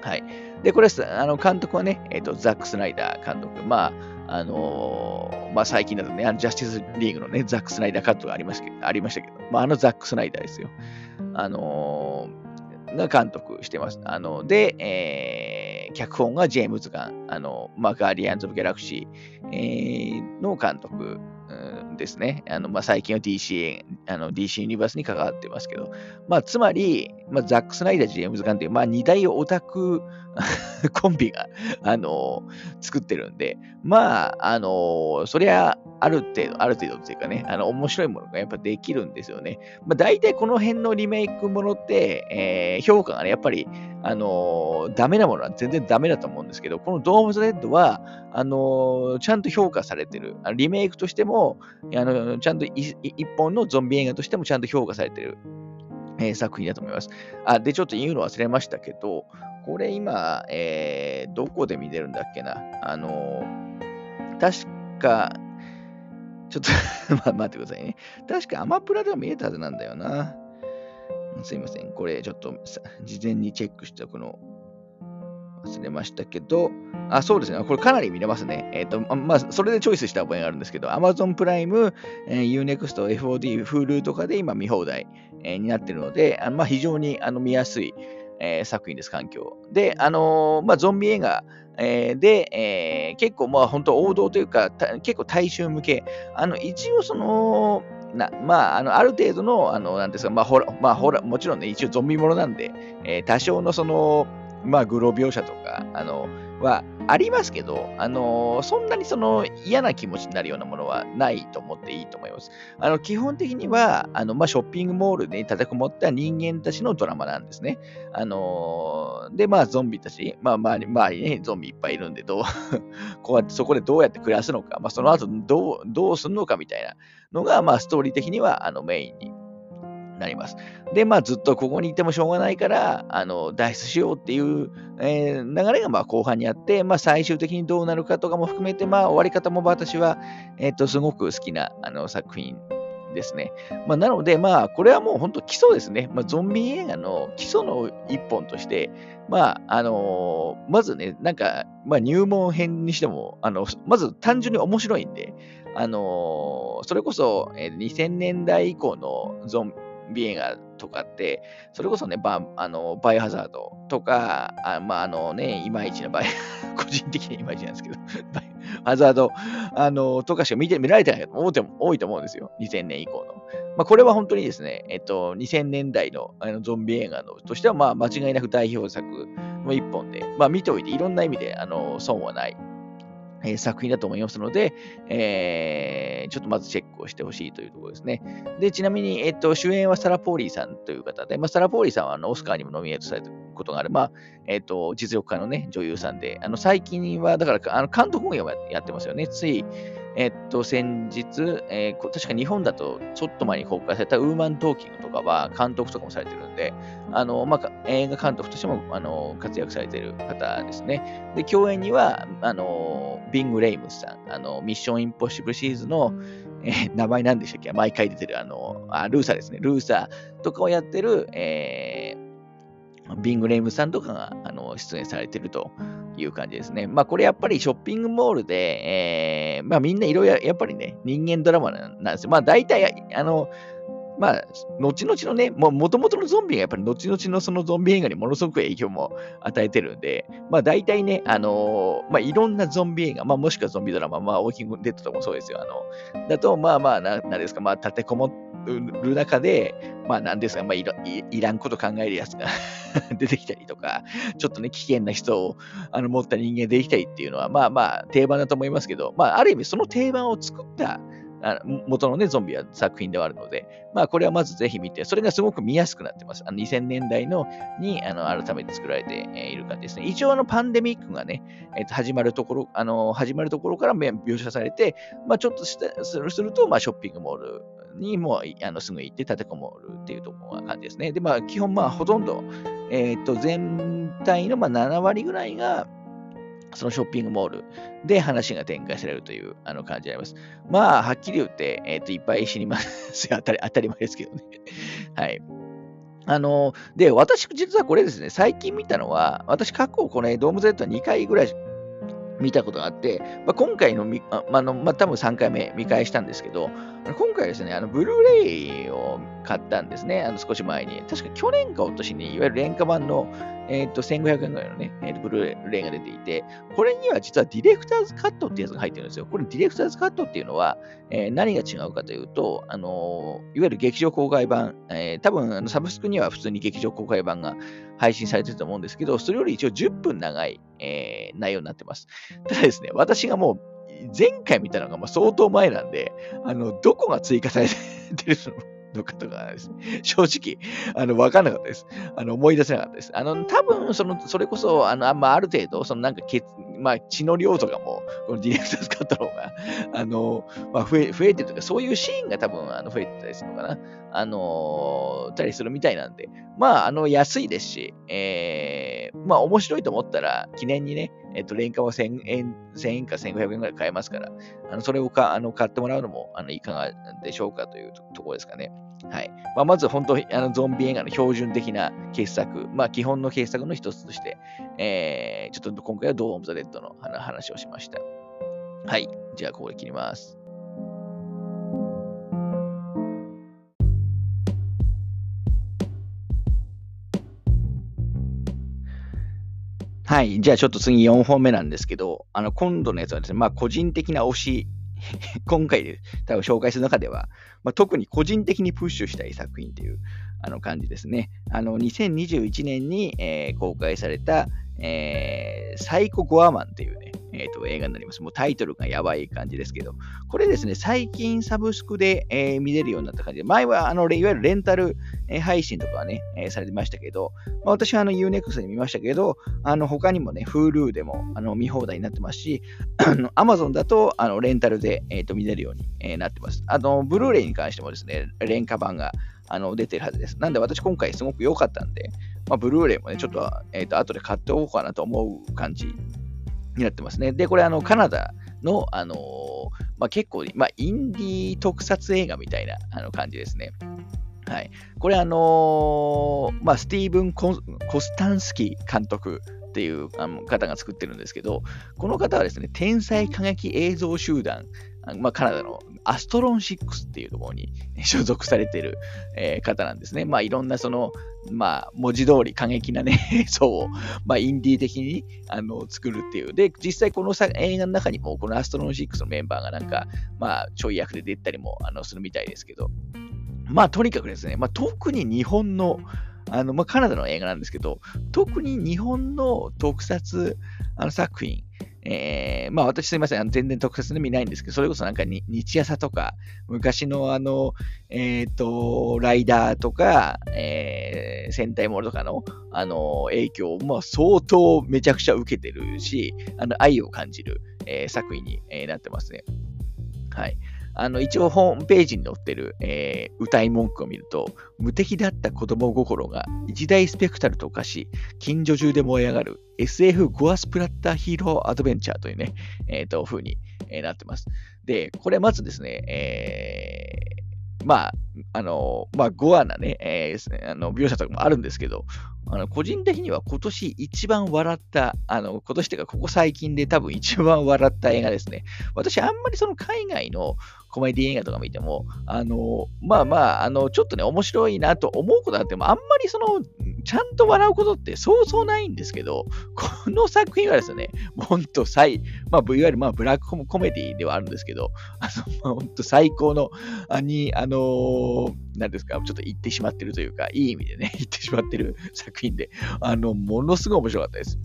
はい。で、これ、あの監督はね、えっ、ー、と、ザック・スナイダー監督。まあ、あのー、まあ、最近だとね、あのジャスティスリーグのね、ザック・スナイダーカットがありましたけど、ありましたけど、まあ、あのザック・スナイダーですよ。あのー、が監督してます。あの、で、えー、脚本がジェームズ・ガン、あの、まあ、ガーディアンズ・オブ・ギャラクシー、えー、の監督ですね。あの、まあ、最近は DC、あの、DC ユニバースに関わってますけど、まあ、つまり、まあ、ザック・スナイダー、ジェームズ・ガンという、まあ、二大オタク (laughs) コンビが、あの、作ってるんで、まあ、あの、そりゃ、ある程度、ある程度っていうかね、あの、面白いものがやっぱできるんですよね。まあ、大体この辺のリメイクものって、えー、評価がね、やっぱり、あの、ダメなものは全然ダメだと思うんですけど、このドームズ・レッドは、あの、ちゃんと評価されてる。リメイクとしても、あの、ちゃんと一本のゾンビ映画としてもちゃんと評価されてる、えー、作品だと思います。あ、で、ちょっと言うの忘れましたけど、これ今、えー、どこで見れるんだっけな？あの確か、ちょっと (laughs) ま、待ってくださいね。確かアマプラでは見えたはずなんだよな。すいません。これちょっと事前にチェックしておくの忘れましたけど、あ、そうですね。これかなり見れますね。えっ、ー、と、まあ、それでチョイスした覚えがあるんですけど、Amazon プライム、えー、Unext、FOD、Hulu とかで今見放題、えー、になってるので、あまあ、非常にあの見やすい、えー、作品です、環境。で、あのー、まあ、ゾンビ映画、えー、で、えー、結構まあ本当王道というか、結構大衆向け、あの、一応その、なまあ、あの、ある程度の、あの、なんですか、まあ、ほら、まあ、ほら、もちろんね、一応ゾンビものなんで、えー、多少のその、まあ、グロ描写とか、あの、はありますけど、あのー、そんなにその嫌な気持ちになるようなものはないと思っていいと思います。あの、基本的には、あの、まあ、ショッピングモールで立てこもった人間たちのドラマなんですね。あのー、で、まあ、ゾンビたち、まあ、周り、周りね、ゾンビいっぱいいるんで、どう (laughs) こうやってそこでどうやって暮らすのか、まあ、その後どう、どうするのかみたいなのが、まあ、ストーリー的には、あの、メインになります。で、まあ、ずっとここにいてもしょうがないから、あの、脱出しようっていう、えー、流れがまあ後半にあって、まあ、最終的にどうなるかとかも含めて、まあ、終わり方も私は、えっ、ー、と、すごく好きなあの作品ですね。まあ、なので、まあ、これはもう本当基礎ですね。まあ、ゾンビ映画の基礎の一本として、まあ、あのー、まずね、なんか、まあ、入門編にしても、あの、まず単純に面白いんで、あのー、それこそ、えー、2000年代以降のゾンビ映画とかって、それこそね、バあのバイオハザードとか、あまあ、あのね、いまいちのバイ、(laughs) 個人的にはいまいちなんですけど、バイオハザード、あの、とかしか見て、見られてない方も多いと思うんですよ。2000年以降の。まあ、これは本当にですね、えっと、2000年代のあのゾンビ映画のとしては、まあ、間違いなく代表作の一本で、まあ、見ておいて、いろんな意味で、あの、損はないえ、作品だと思いますので、えー、ちょっとまずチェックをしてほしいというところですね。で、ちなみに、えっと、主演はサラ・ポーリーさんという方で、まあ、サラ・ポーリーさんはあのオスカーにもノミネートされたことがある、まあ、えっと、実力家のね、女優さんで、あの、最近は、だから、あの監督もやってますよね。つい、えっと、先日、えー、確か日本だとちょっと前に公開されたウーマントーキングとかは監督とかもされてるんで、あの、まあ、映画監督としても、あの、活躍されてる方ですね。で、共演には、あの、ビング・レイムスさん、あの、ミッション・インポッシブルシリーズの、えー、名前なんでしたっけ？毎回出てる、あの、あ、ルーサーですね。ルーサーとかをやってる、えー、ビング・レームさんとかが、あの、出演されてるという感じですね。まあこれやっぱりショッピングモールで、えー、まあみんないろいろやっぱりね、人間ドラマなんですよ。まあ大体、あの、まあ、後々のね、もともとのゾンビがやっぱり後々のそのゾンビ映画にものすごく影響も与えてるんで、まあ大体ね、あのー、まあいろんなゾンビ映画、まあもしくはゾンビドラマ、まあウォーキングデッドとかもそうですよ。あの、だと、まあまあ、ななんですか、まあ立てこもる中で、まあなんですか、まあいいいらんこと考えるやつが (laughs) 出てきたりとか、ちょっとね、危険な人をあの持った人間できたりっていうのは、まあまあ定番だと思いますけど、まあある意味その定番を作ったあ元のね、ゾンビは作品ではあるので、まあこれはまずぜひ見て、それがすごく見やすくなってます。あの2000年代のにあの改めて作られている感じですね。一応あのパンデミックがね、えー、と始まるところ、あの始まるところから描写されて、まあちょっとすると、まあショッピングモールにもあのすぐ行って立てこもるっていうところが感じですね。で、まあ基本まあほとんど、えっ、と全体のまあ7割ぐらいが、そのショッピングモールで話が展開されるというあの感じになります。まあ、はっきり言って、えっ、ー、と、いっぱい死にます (laughs) 当たり。当たり前ですけどね。(laughs) はい。あの、で、私、実はこれですね、最近見たのは、私、過去、このドーム Z は2回ぐらい見たことがあって、まあ、今回のみ、あのまあ、多分3回目見返したんですけど、今回ですね、あのブルーレイを買ったんですね、あの少し前に。確か去年か今年に、いわゆる廉価版の、えー、と1500円ぐらいのね、えー、とブルーレイが出ていて、これには実はディレクターズカットってやつが入ってるんですよ。これディレクターズカットっていうのは、えー、何が違うかというと、あのいわゆる劇場公開版、えー、多分あのサブスクには普通に劇場公開版が配信されてると思うんですけど、それより一応10分長い、えー、内容になってます。ただですね、私がもう前回見たのがまあ相当前なんで、あの、どこが追加されてるの？(laughs) かとかですね、正直、あの、わかんなかったです。あの、思い出せなかったです。あの、多分、その、それこそ、あの、あまあ、る程度、そのなんか血、まあ、血の量とかも、このディレクター使った方が、あの、まあ、増え、増えてるというか、そういうシーンが多分、あの、増えてたりするのかな。あの、たりするみたいなんで、まあ、あの、安いですし、えー、まあ、面白いと思ったら、記念にね、えっと、廉価は1000円、1000円か1500円ぐらい買えますから、あの、それをか、あの、買ってもらうのも、あの、いかがでしょうかというところですかね。はい。まあ、まず、本当あの、ゾンビ映画の標準的な傑作、まあ、基本の傑作の一つとして、えー、ちょっと今回はドーム・オブ・ザ・レッドの話をしました。はい。じゃあ、ここで切ります。はい。じゃあちょっと次4本目なんですけど、あの、今度のやつはですね、まあ個人的な推し、(laughs) 今回で多分紹介する中では、まあ、特に個人的にプッシュしたい作品っていうあの感じですね。あの、2021年に、えー、公開された、えー、サイコ・ゴアマンっていうね、えーと、映画になります。もうタイトルがやばい感じですけど、これですね、最近サブスクで、えー、見れるようになった感じで、前はあのいわゆるレンタル、えー、配信とかはね、えー、されてましたけど、まあ、私はあの Unext で見ましたけど、あの他にもね、Hulu でもあの見放題になってますし、Amazon だとあのレンタルで、えーと、見れるように、えー、なってます。あの、ブルーレイに関してもですね、廉価版があの出てるはずです。なんで私今回すごく良かったんで、まあ、ブルーレイもね、ちょっと、えっ、ー、と、後で買っておこうかなと思う感じになってますね。で、これ、あの、カナダの、あのー、まあ、結構、まあ、インディー特撮映画みたいなあの感じですね。はい。これ、あのー、まあ、スティーブンコ・スタンスキー監督っていうあの方が作ってるんですけど、この方はですね、天才過激映像集団、まあ、カナダのアストロン6っていうところに (laughs) 所属されてる、えー、方なんですね。まあ、いろんなその、まあ、文字通り過激なね、(laughs) 映像を、まあ、インディー的にあの作るっていう。で、実際この映画の中にも、このアストロン6のメンバーがなんか、まあ、ちょい役で出たりもあのするみたいですけど、まあ、とにかくですね、まあ、特に日本の、あのまあ、カナダの映画なんですけど、特に日本の特撮あの作品、えー、まあ私すいません、あの全然特撮で見ないんですけど、それこそなんかに日朝とか、昔のあの、えっ、ー、と、ライダーとか、えー、戦隊モールとかの、あの、影響を、相当めちゃくちゃ受けてるし、あの、愛を感じる、えー、作品に、えー、なってますね。はい。あの、一応ホームページに載ってる、えー、歌い文句を見ると、無敵だった子供心が一大スペクタルと化し、近所中で燃え上がる SF ゴアスプラッターヒーローアドベンチャーというね、え、ー、と、風に、なってます。で、これまずですね、えー、まあ、あの、まあ、ゴアなね、えー、あの描写とかもあるんですけど、あの個人的には今年一番笑った、あの今年というかここ最近で多分一番笑った映画ですね。私あんまりその海外のコメディ映画とか見ても、あの、まあまあ、あの、ちょっとね、面白いなと思うことあっても、あんまりその、ちゃんと笑うことってそうそうないんですけど、この作品はですね、本当最、まあ、いわゆるまあブラックコメディではあるんですけど、あの、本当最高の、あに、あのなんですか、ちょっと言ってしまってるというか、いい意味でね、言ってしまってる作品で、あの、ものすごい面白かったです。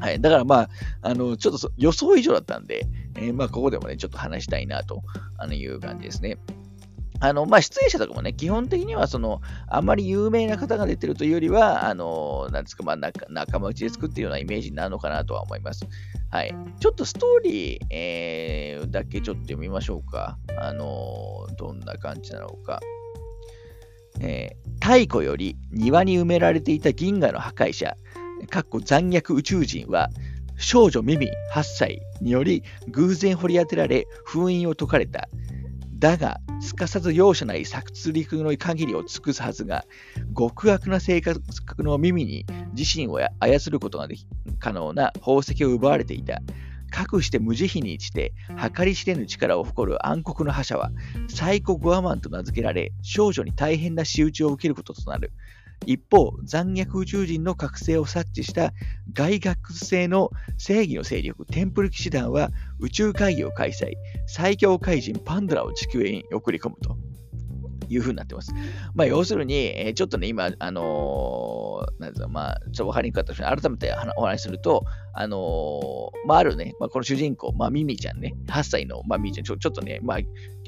はい。だからまあ、あの、ちょっと予想以上だったんで、えー、まあ、ここでもね、ちょっと話したいなという感じですね。あの、まあ、出演者とかもね、基本的には、その、あんまり有名な方が出てるというよりは、あの、なんですか、まあ、仲仲間内で作ってるようなイメージになるのかなとは思います。はい。ちょっとストーリー、えー、だけちょっと読みましょうか。あの、どんな感じなのか。えー、太古より庭に埋められていた銀河の破壊者、かっこ残虐宇宙人は、少女ミミ8歳により偶然掘り当てられ封印を解かれた。だが、すかさず容赦ない殺戮の限りを尽くすはずが、極悪な性格の耳に自身を操ることができ可能な宝石を奪われていた。かくして無慈悲にして計り知れぬ力を誇る暗黒の覇者はサイコ・ゴアマンと名付けられ少女に大変な仕打ちを受けることとなる。一方、残虐宇宙人の覚醒を察知した外学性の正義の勢力、テンプル騎士団は宇宙会議を開催、最強怪人パンドラを地球へ送り込むと。いう風になってます。まあ、要するに、えー、ちょっとね、今、あのー、なんですか、まあ、ちょっと分かりにくかったです改めてお話しすると、あのー、まあ、あるね、まあ、この主人公、まあ、ミミちゃんね、8歳の、まあ、ミミちゃん、ちょちょっとね、まあ、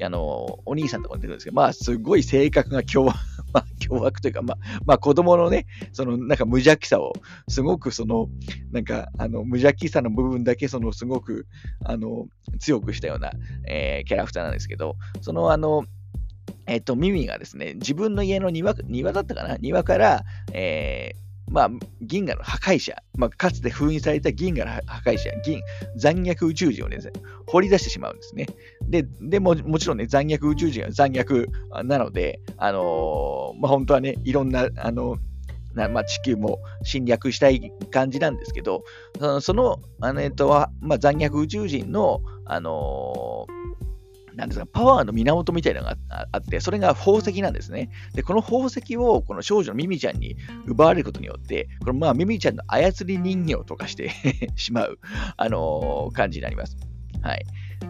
あのお兄さんとか出てくるんですけど、まあ、すごい性格が凶悪、(laughs) まあ、凶悪というか、まあ、まあ、子供のね、その、なんか無邪気さを、すごくその、なんか、あの、無邪気さの部分だけ、その、すごく、あの、強くしたような、えー、キャラクターなんですけど、その、あの、えっと、ミミがですね、自分の家の庭、庭だったかな？庭から、えーまあ、銀河の破壊者、まあ、かつて封印された銀河の破壊者、銀、残虐宇宙人をね、掘り出してしまうんですね。で、でも、もちろんね、残虐宇宙人は残虐なので、あのー、まあ、本当はね、いろんな、あのなまあ、地球も侵略したい感じなんですけど、その、あのえっとまあ、残虐宇宙人の、あのーなんですか、パワーの源みたいなのがあって、それが宝石なんですね。で、この宝石をこの少女のミミちゃんに奪われることによって、このまあミミちゃんの操り人形とかして (laughs) しまう、あのー、感じになります。はい。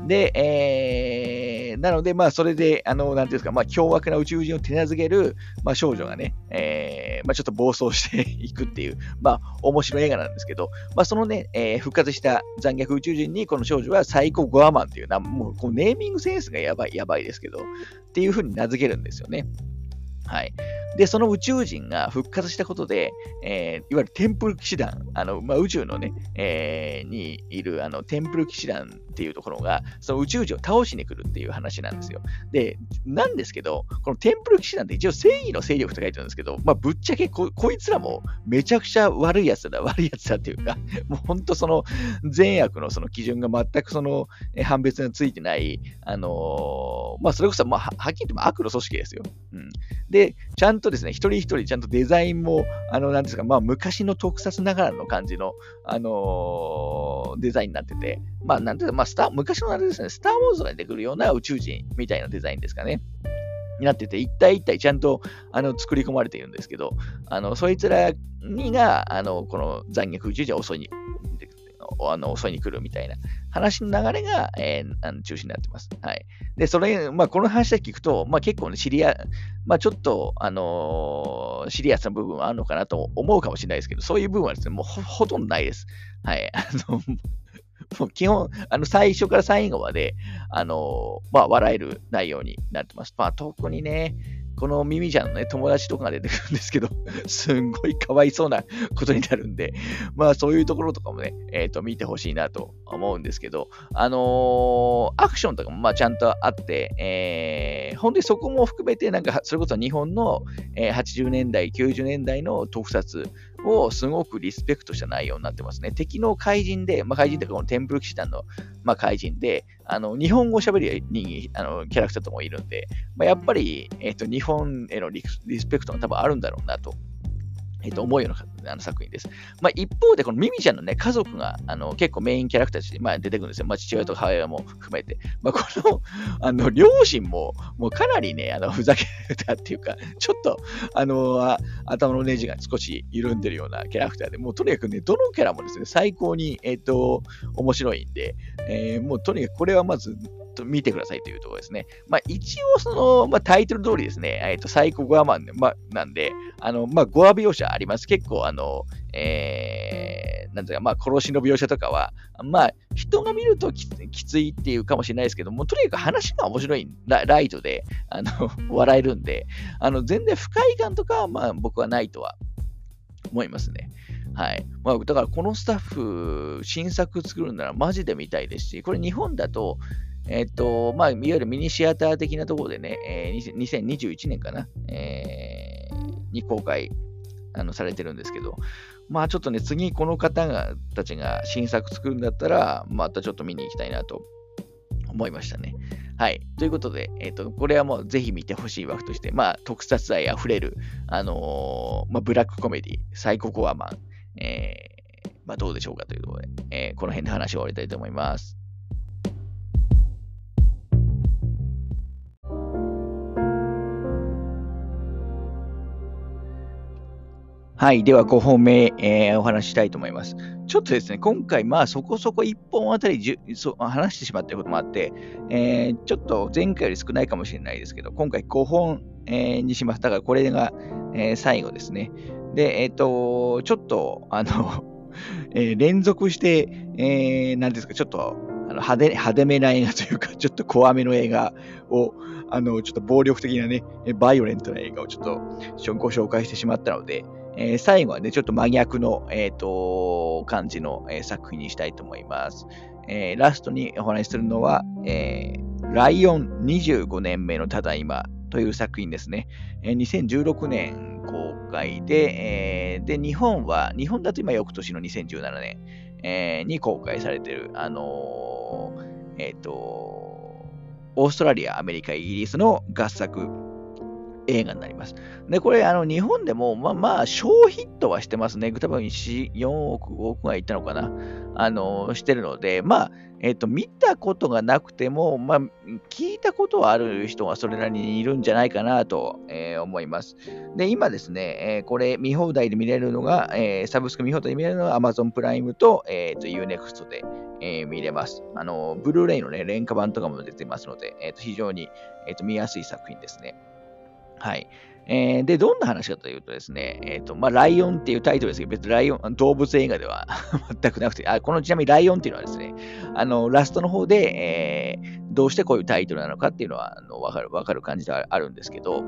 で、えー、なので、まあ、それで、あの、なんていうんですか、まあ、凶悪な宇宙人を手なずける、まあ、少女がね、えー、まあ、ちょっと暴走していくっていう、まあ、面白い映画なんですけど、まあ、そのね、えー、復活した残虐宇宙人に、この少女はサイコ・ゴアマンっていうな、もう、こうネーミングセンスがやばい、やばいですけど、っていうふうに名付けるんですよね。はい。で、その宇宙人が復活したことで、えー、いわゆるテンプル騎士団、あの、まあ、宇宙のね、えー、にいるあのテンプル騎士団っていうところが、その宇宙人を倒しに来るっていう話なんですよ。で、なんですけど、このテンプル騎士団って一応正義の勢力って書いてるんですけど、まあ、ぶっちゃけここいつらもめちゃくちゃ悪いやつだ、悪いやつだっていうか、(laughs) もう本当その善悪のその基準が全くその判別がついてない、あのー、まあ、それこそ、まあ、はっきり言っても悪の組織ですよ。うん。で、ちゃんとですね、一人一人ちゃんとデザインも、あの、なんですか、まあ、昔の特撮ながらの感じの、あのー、デザインになってて、まあ、なんていうか、まあ、スター、昔のあれですね、スター・ウォーズが出てくるような宇宙人みたいなデザインですかね。になってて、一体一体ちゃんとあの作り込まれているんですけど、あのそいつらにが、あのこの残虐宇宙人を襲いにあの襲いに来るみたいな話の流れが、えー、あの中心になってます。はい。で、それ、まあ、この話だけ聞くと、まあ、結構ね、シリア、まあ、ちょっと、あのー、シリアスな部分はあるのかなと思うかもしれないですけど、そういう部分はですね、もうほとんどないです。はい。あの、もう基本、あの、最初から最後まで、あのー、まあ、笑える内容になってます。まあ、特にね、このミミちゃんのね、友達とかが出てくるんですけど、(laughs) すんごいかわいそうなことになるんで、まあそういうところとかもね、えっ、ー、と、見てほしいなと思うんですけど、あのー、アクションとかもまあちゃんとあって、えー、本当にそこも含めて、なんか、それこそ日本の、えー、80年代、90年代の特撮をすごくリスペクトした内容になってますね。敵の怪人で、まあ、怪人というかこのテンプル騎士団の、まあ、怪人で、あの日本語喋るにあのキャラクターともいるんで、まあ、やっぱり、えーと、日本へのリスペクトが多分あるんだろうなとえっ、と、思うようなあの作品です。まあ、一方で、このミミちゃんのね、家族があの結構メインキャラクターとして、まあ、出てくるんですよ。まあ、父親と母親も含めて。まあ、この、(laughs) あの、両親も、もうかなりね、あの、ふざけたっていうか、ちょっと、あの、頭のネジが少し緩んでるようなキャラクターで、もうとにかくね、どのキャラもですね、最高に、えっ、ー、と、面白いんで、えー、もうとにかくこれはまず、と見てくださいというところですね。まあ、一応、その、まあ、タイトル通りですね、えっ、ー、と、サイコゴアマン、ま、なんで、あの、まあ、ゴア描写あります。結構、あの、えー、なんていうか、まあ、殺しの描写とかは、まあ、人が見るときついっていうかもしれないですけども、とにかく話が面白いラ、ライトで、あの、(laughs) 笑えるんで、あの、全然不快感とかは、まあ、僕はないとは思いますね。はい。まあ、だからこのスタッフ、新作作るならマジで見たいですし、これ日本だと、えっと、まあ、いわゆるミニシアター的なところでね、えー、2021年かな、えー、に公開あのされてるんですけど、まあちょっとね、次この方がたちが新作作るんだったら、またちょっと見に行きたいなと思いましたね。はい。ということで、えっ、ー、と、これはもうぜひ見てほしい枠として、まあ特撮愛あふれる、あのー、まあブラックコメディ、サイココアマン、えー、まあどうでしょうかというころで、えー、この辺で話を終わりたいと思います。はい。では、5本目、えー、お話ししたいと思います。ちょっとですね、今回、まあ、そこそこ1本あたりじゅそ話してしまったこともあって、えー、ちょっと前回より少ないかもしれないですけど、今回5本、えー、にします。だから、これが、え、最後ですね。で、えっ、と、ちょっと、あの (laughs) え連続して、えー、なんですか、ちょっと、あの派手派手めな映画というか、ちょっと怖めの映画を、あの、ちょっと暴力的なね、バイオレントな映画をちょっとご紹介してしまったので、えー、最後はね、ちょっと真逆の、えーと、感じの、えー、作品にしたいと思います。え、ラストにお話しするのは、え、ライオン25年目のただいまという作品ですね。えー、2016年公開で、え、で、日本は、日本だと今翌年の2017年、え、に公開されている、あの、えっ、と、オーストラリア、アメリカ、イギリスの合作映画になります。で、これ、あの、日本でも、まあまあ、小ヒットはしてますね。多分4、億、5億がいったのかな。あの、してるので、まあ、えっ、と、見たことがなくても、まあ、聞いたことはある人はそれなりにいるんじゃないかなと、えー、思います。で、今ですね、えー、これ見放題で見れるのが、えサブスク見放題で見れるのが Amazon プライムと、えー、と Unext で、え見れます。あの、ブルーレイのね、廉価版とかも出てますので、えー、と非常に、えー、と見やすい作品ですね。はい。えー、で、どんな話かというとですね、えっ、ー、と、まあ、ライオンっていうタイトルですけど、別にライオン、動物映画では (laughs) 全くなくて、あ、このちなみにライオンっていうのはですね、あの、ラストの方で、えー、どうしてこういうタイトルなのかっていうのは、あの、わかる、わかる感じではあるんですけど、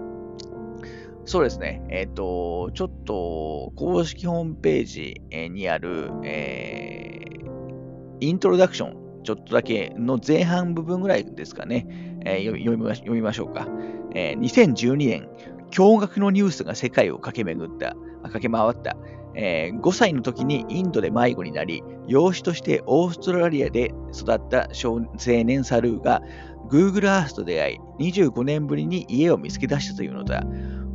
そうですね。えっ、ー、と、ちょっと、公式ホームページにある、えー、イントロダクション、ちょっとだけの前半部分ぐらいですかね。えー、読みま読みましょうか。えー、2012年、驚愕のニュースが世界を駆け巡った、駆け回った。えー、5歳の時にインドで迷子になり、養子としてオーストラリアで育った青年サルーが Google Earth と出会い、25年ぶりに家を見つけ出したというのだ。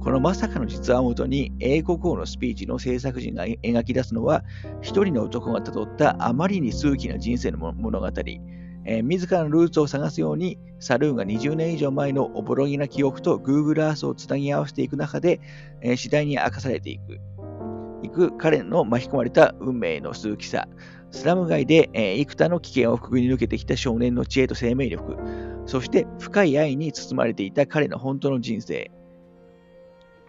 このまさかの実話をもとに英国語のスピーチの制作人が描き出すのは、一人の男が辿ったあまりに数奇な人生の物語。えー、自らのルーツを探すように、サルーンが20年以上前のおぼろげな記憶と Google Earth をつなぎ合わせていく中で、えー、次第に明かされていく。いく彼の巻き込まれた運命の数奇さ。スラム街で、えー、幾多の危険をくぐり抜けてきた少年の知恵と生命力。そして深い愛に包まれていた彼の本当の人生。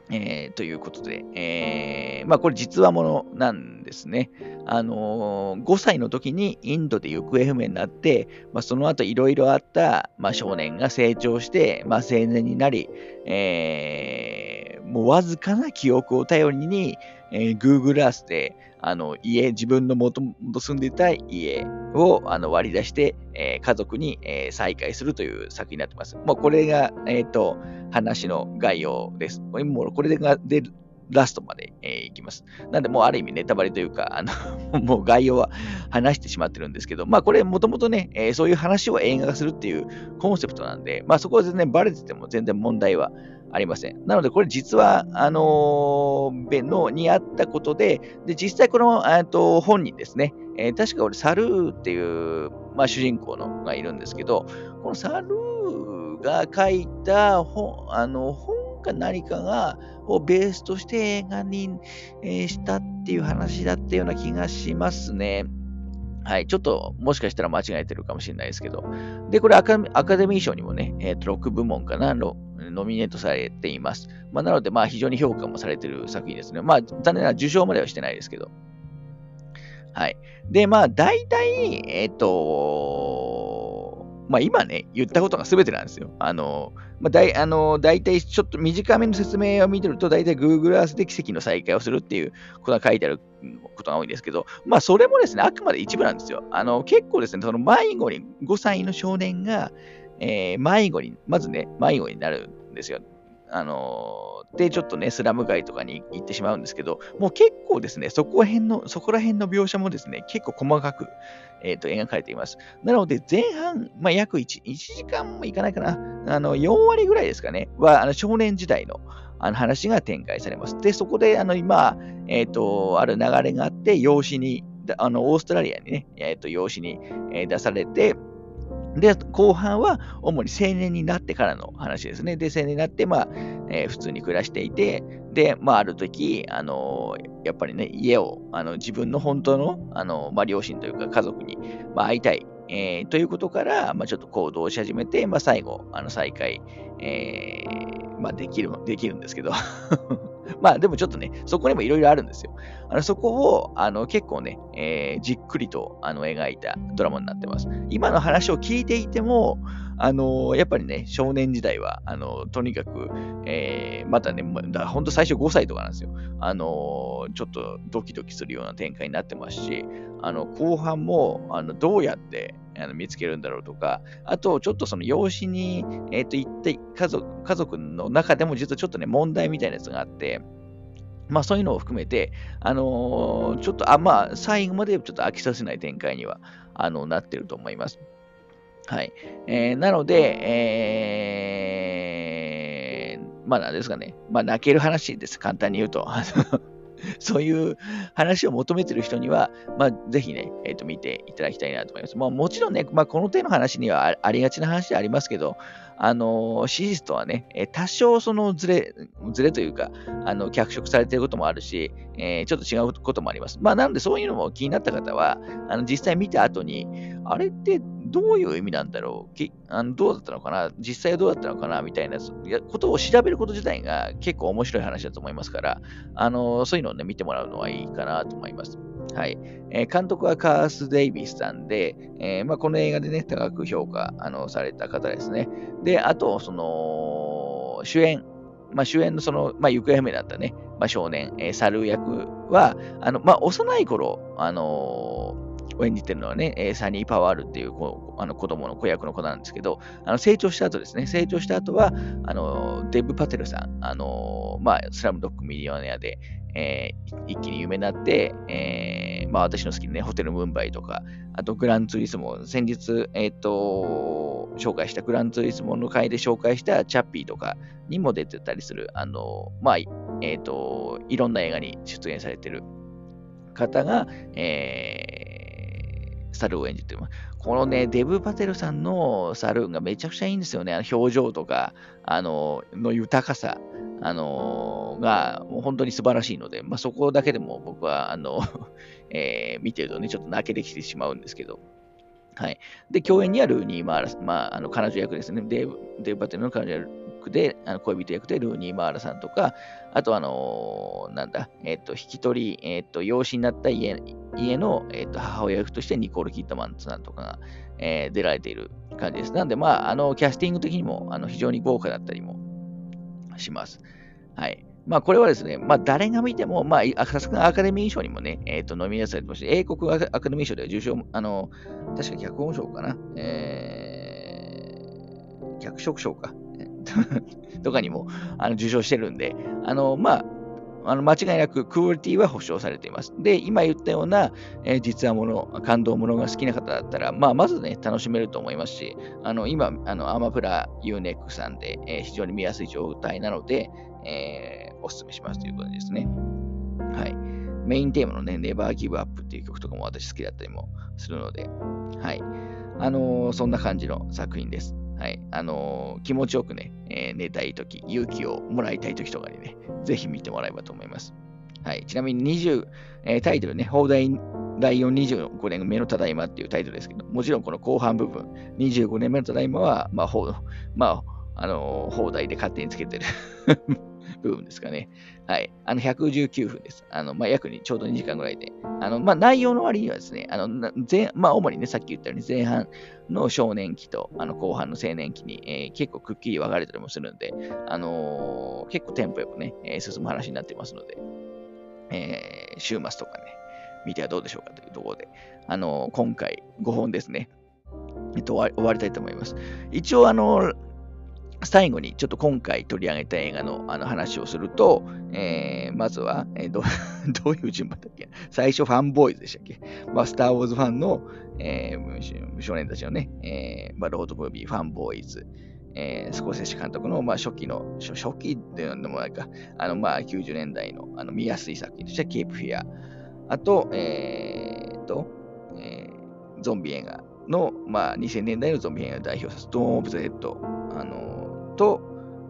えー、ということで、えー、まあこれ実話ものなんですね。あのー、5歳の時にインドで行方不明になって、まあ、その後いろいろあった、まあ、少年が成長して、まあ、青年になり、えー、もうわずかな記憶を頼りに、えー、Google Earth であの家、自分のもともと住んでいた家をあの割り出して、えー、家族に、えー、再会するという作品になってます。もうこれが、えっ、ー、と、話の概要です。もうこれが出るラストまで、えー、いきます。なんで、もうある意味ネタバレというか、あの (laughs) もう概要は話してしまってるんですけど、まあこれもともとね、えー、そういう話を映画化するっていうコンセプトなんで、まあそこは全然バレてても全然問題はありません。なので、これ実は、あのー、ベのにあったことで、で、実際この、えと本人ですね、えー、確か俺、サルーっていう、まあ主人公のがいるんですけど、このサルーが書いた本、あの、本か何かが、をベースとして映画に、えー、したっていう話だったような気がしますね。はい。ちょっと、もしかしたら間違えてるかもしれないですけど。で、これアカデミー賞にもね、えっ、ー、と、6部門かな、ノミネートされています。まあ、なので、まあ、非常に評価もされてる作品ですね。まあ、残念ながら受賞まではしてないですけど。はい。で、まあ、大体、えっ、ー、と、まあ、今ね、言ったことが全てなんですよ。あの、まあ、だい、あの、大体ちょっと短めの説明を見てると、大体 Google Earth で奇跡の再会をするっていうことが書いてあることが多いんですけど、まあ、それもですね、あくまで一部なんですよ。あの、結構ですね、その迷子に、5歳の少年が、えー、迷子に、まずね、迷子になるんですよ。あのー、で、ちょっとね、スラム街とかに行ってしまうんですけど、もう結構ですね、そこら辺の、そこら辺の描写もですね、結構細かく、えー、と描かれています。なので、前半、まあ、約 1, 1時間もいかないかな、あの4割ぐらいですかね、はあの少年時代のあの話が展開されます。で、そこで、あの今、え、ー、と、ある流れがあって、養子に、あのオーストラリアにね、え、ー、と養子に、え出されて、で、後半は主に青年になってからの話ですね。で、青年になって、まあ、えー、普通に暮らしていて、で、まあ、ある時、あのー、やっぱりね、家を、あの自分の本当の、あのー、まあ、両親というか家族に、まあ、会いたい、えー、ということから、まあ、ちょっと行動し始めて、まあ、最後、あの再会、えー、まあ、できる、できるんですけど (laughs) まあでもちょっとね、そこにもいろいろあるんですよ。あのそこをあの結構ね、えー、じっくりとあの描いたドラマになってます。今の話を聞いていても、あのやっぱりね、少年時代は、あのとにかく、えー、またね、だ本当最初5歳とかなんですよ。あのちょっとドキドキするような展開になってますし、あの後半もあのどうやってあの見つけるんだろうとか、あと、ちょっとその養子に、えっ、ー、と、行って家族、家族の中でも実はちょっとね、問題みたいなやつがあって、まあそういうのを含めて、あのー、ちょっと、あ、まあ最後までちょっと飽きさせない展開には、あの、なってると思います。はい。えー、なので、えー、まあ何ですかね。まあ泣ける話です。簡単に言うと。(laughs) そういう話を求めてる人には、まあ、ぜひね、え、ー、と、見ていただきたいなと思います。まあ、もちろんね、まあ、この手の話にはありがちな話でありますけど、あのー、史実とはね、え多少そのずれ、ずれというか、あの、脚色されてることもあるし、えー、ちょっと違うこともあります。まあ、なのでそういうのも気になった方は、あの、実際見た後に、あれってどういう意味なんだろう？きあのどうだったのかな？実際はどうだったのかな？みたいなことを調べること自体が結構面白い話だと思いますから、あのそういうのをね、見てもらうのはいいかなと思います。はい。えー、監督はカース・デイビスさんで、えー、まあ、この映画でね、高く評価あのされた方ですね。で、あと、その、主演まあ、主演のその、まあ、行方不明だったね、まあ、少年、えー、猿役は、あの、まあ、幼い頃、あのーを演じてるのはね、え、サニー・パワールっていう子あの子供の子役の子なんですけど、あの成長した後ですね、成長した後は、あのデブ・パテルさん、あのまあ、スラムドッグ・ミリオネアで、えー、一気に有名になって、えー、まあ、私の好きなね、ホテル・ムンバイとか、あとグランツーリスモ、先日、えっ、ー、と、紹介したグランツーリスモの回で紹介したチャッピーとかにも出てたりする、あの、まあ、えっ、と、いろんな映画に出演されてる方が、えー、サルを演じてます。このね、デブ・パテルさんのサルーンがめちゃくちゃいいんですよね。あの表情とか、あの、の豊かさ。あのが、もう本当に素晴らしいので、まあ、そこだけでも僕は、あの、(laughs) えー、見てるとね、ちょっと泣けてきてしまうんですけど、はい。で、共演にあるニー・マーラ、まあ、あの彼女役ですね。デブ・デブバテルの彼女で、あの恋人役でルーニー・マーラさんとか、あと、あのー、なんだ、えっ、ー、と、引き取り、えっ、ー、と、養子になった家家の、えっと母親役としてニコール・キットマンさんとかが、え出られている感じです。なんで、まあ、あの、キャスティング的にもあの非常に豪華だったりもします。はい。まあ、これはですね、まあ、誰が見ても、まあ、さすがアカデミー賞にもね、えっ、ー、と、ノミネートされてまして、英国アカデミー賞では受賞、あの、確か脚本賞かな、えー、脚色賞か、(laughs) とかにも、あの、受賞してるんで、あの、まあ、あの間違いなくクオリティは保証されています。で、今言ったような、えー、実話もの、感動ものが好きな方だったら、まあ、まずね、楽しめると思いますし、あの今、あのアマプラ UNEX さんで、えー、非常に見やすい状態なので、えー、お勧めしますということですね。はい。メインテーマのね、Never Give Up っていう曲とかも私好きだったりもするので、はい。あのー、そんな感じの作品です。はい。あのー、気持ちよくね、えー、寝たいとき、勇気をもらいたいときとかにね、ぜひ見てもらえばと思います。はい。ちなみに20、えー、タイトルね、放題第4 25年目のただいまっていうタイトルですけど、もちろんこの後半部分、25年目のただいまは、まあ、ほまあ、あのー、放題で勝手につけてる部分ですかね。はい。あの、119分です。あの、まあ、約にちょうど2時間ぐらいで。あの、まあ、内容の割にはですね、あの、前、まあ、主にね、さっき言ったように前半の少年期と、あの、後半の青年期に、えー、結構くっきり分かれたりもするんで、あのー、結構テンポよくね、えー、進む話になってますので、えー、週末とかね、見てはどうでしょうかというところで、あの今回5本ですね、えっと、終わりたいと思います。一応、あの最後にちょっと今回取り上げた映画のあの話をすると、えー、まずは、えー、ど (laughs) どういう順番だっけ？最初ファンボーイズでしたっけ？まあ、スター・ウォーズファンの、えー、少年たちのね、えーまあ、ロードムービー、ファンボーイズ、えー、スコセッシ監督の、まあ、初期の、初初期っていうのもないか、あの、まあ、90年代のあの見やすい作品としてはケープフィア。あと、えー、と、えー、ゾンビ映画の、まあ、2000年代のゾンビ映画を代表するドーン・オブ・ザ・ヘッド。あのと、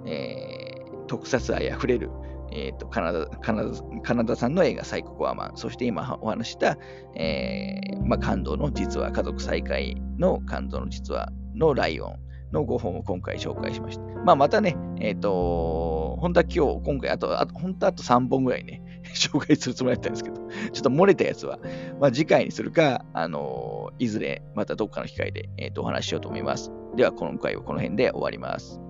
えー、特撮愛あふれる、えーと、カナダカナダカナダ産の映画サイココアマン、そして今お話した、えーまあ、感動の実は家族再会の感動の実話のライオンの5本を今回紹介しました。まあ、またね、えっ、ー、と、本当は今日、今回、あと、あと本当あと3本ぐらいね、(laughs) 紹介するつもりだったんですけど、ちょっと漏れたやつは、まあ、次回にするか、あのー、いずれまたどっかの機会で、えーとお話ししようと思います。では、今回はこの辺で終わります。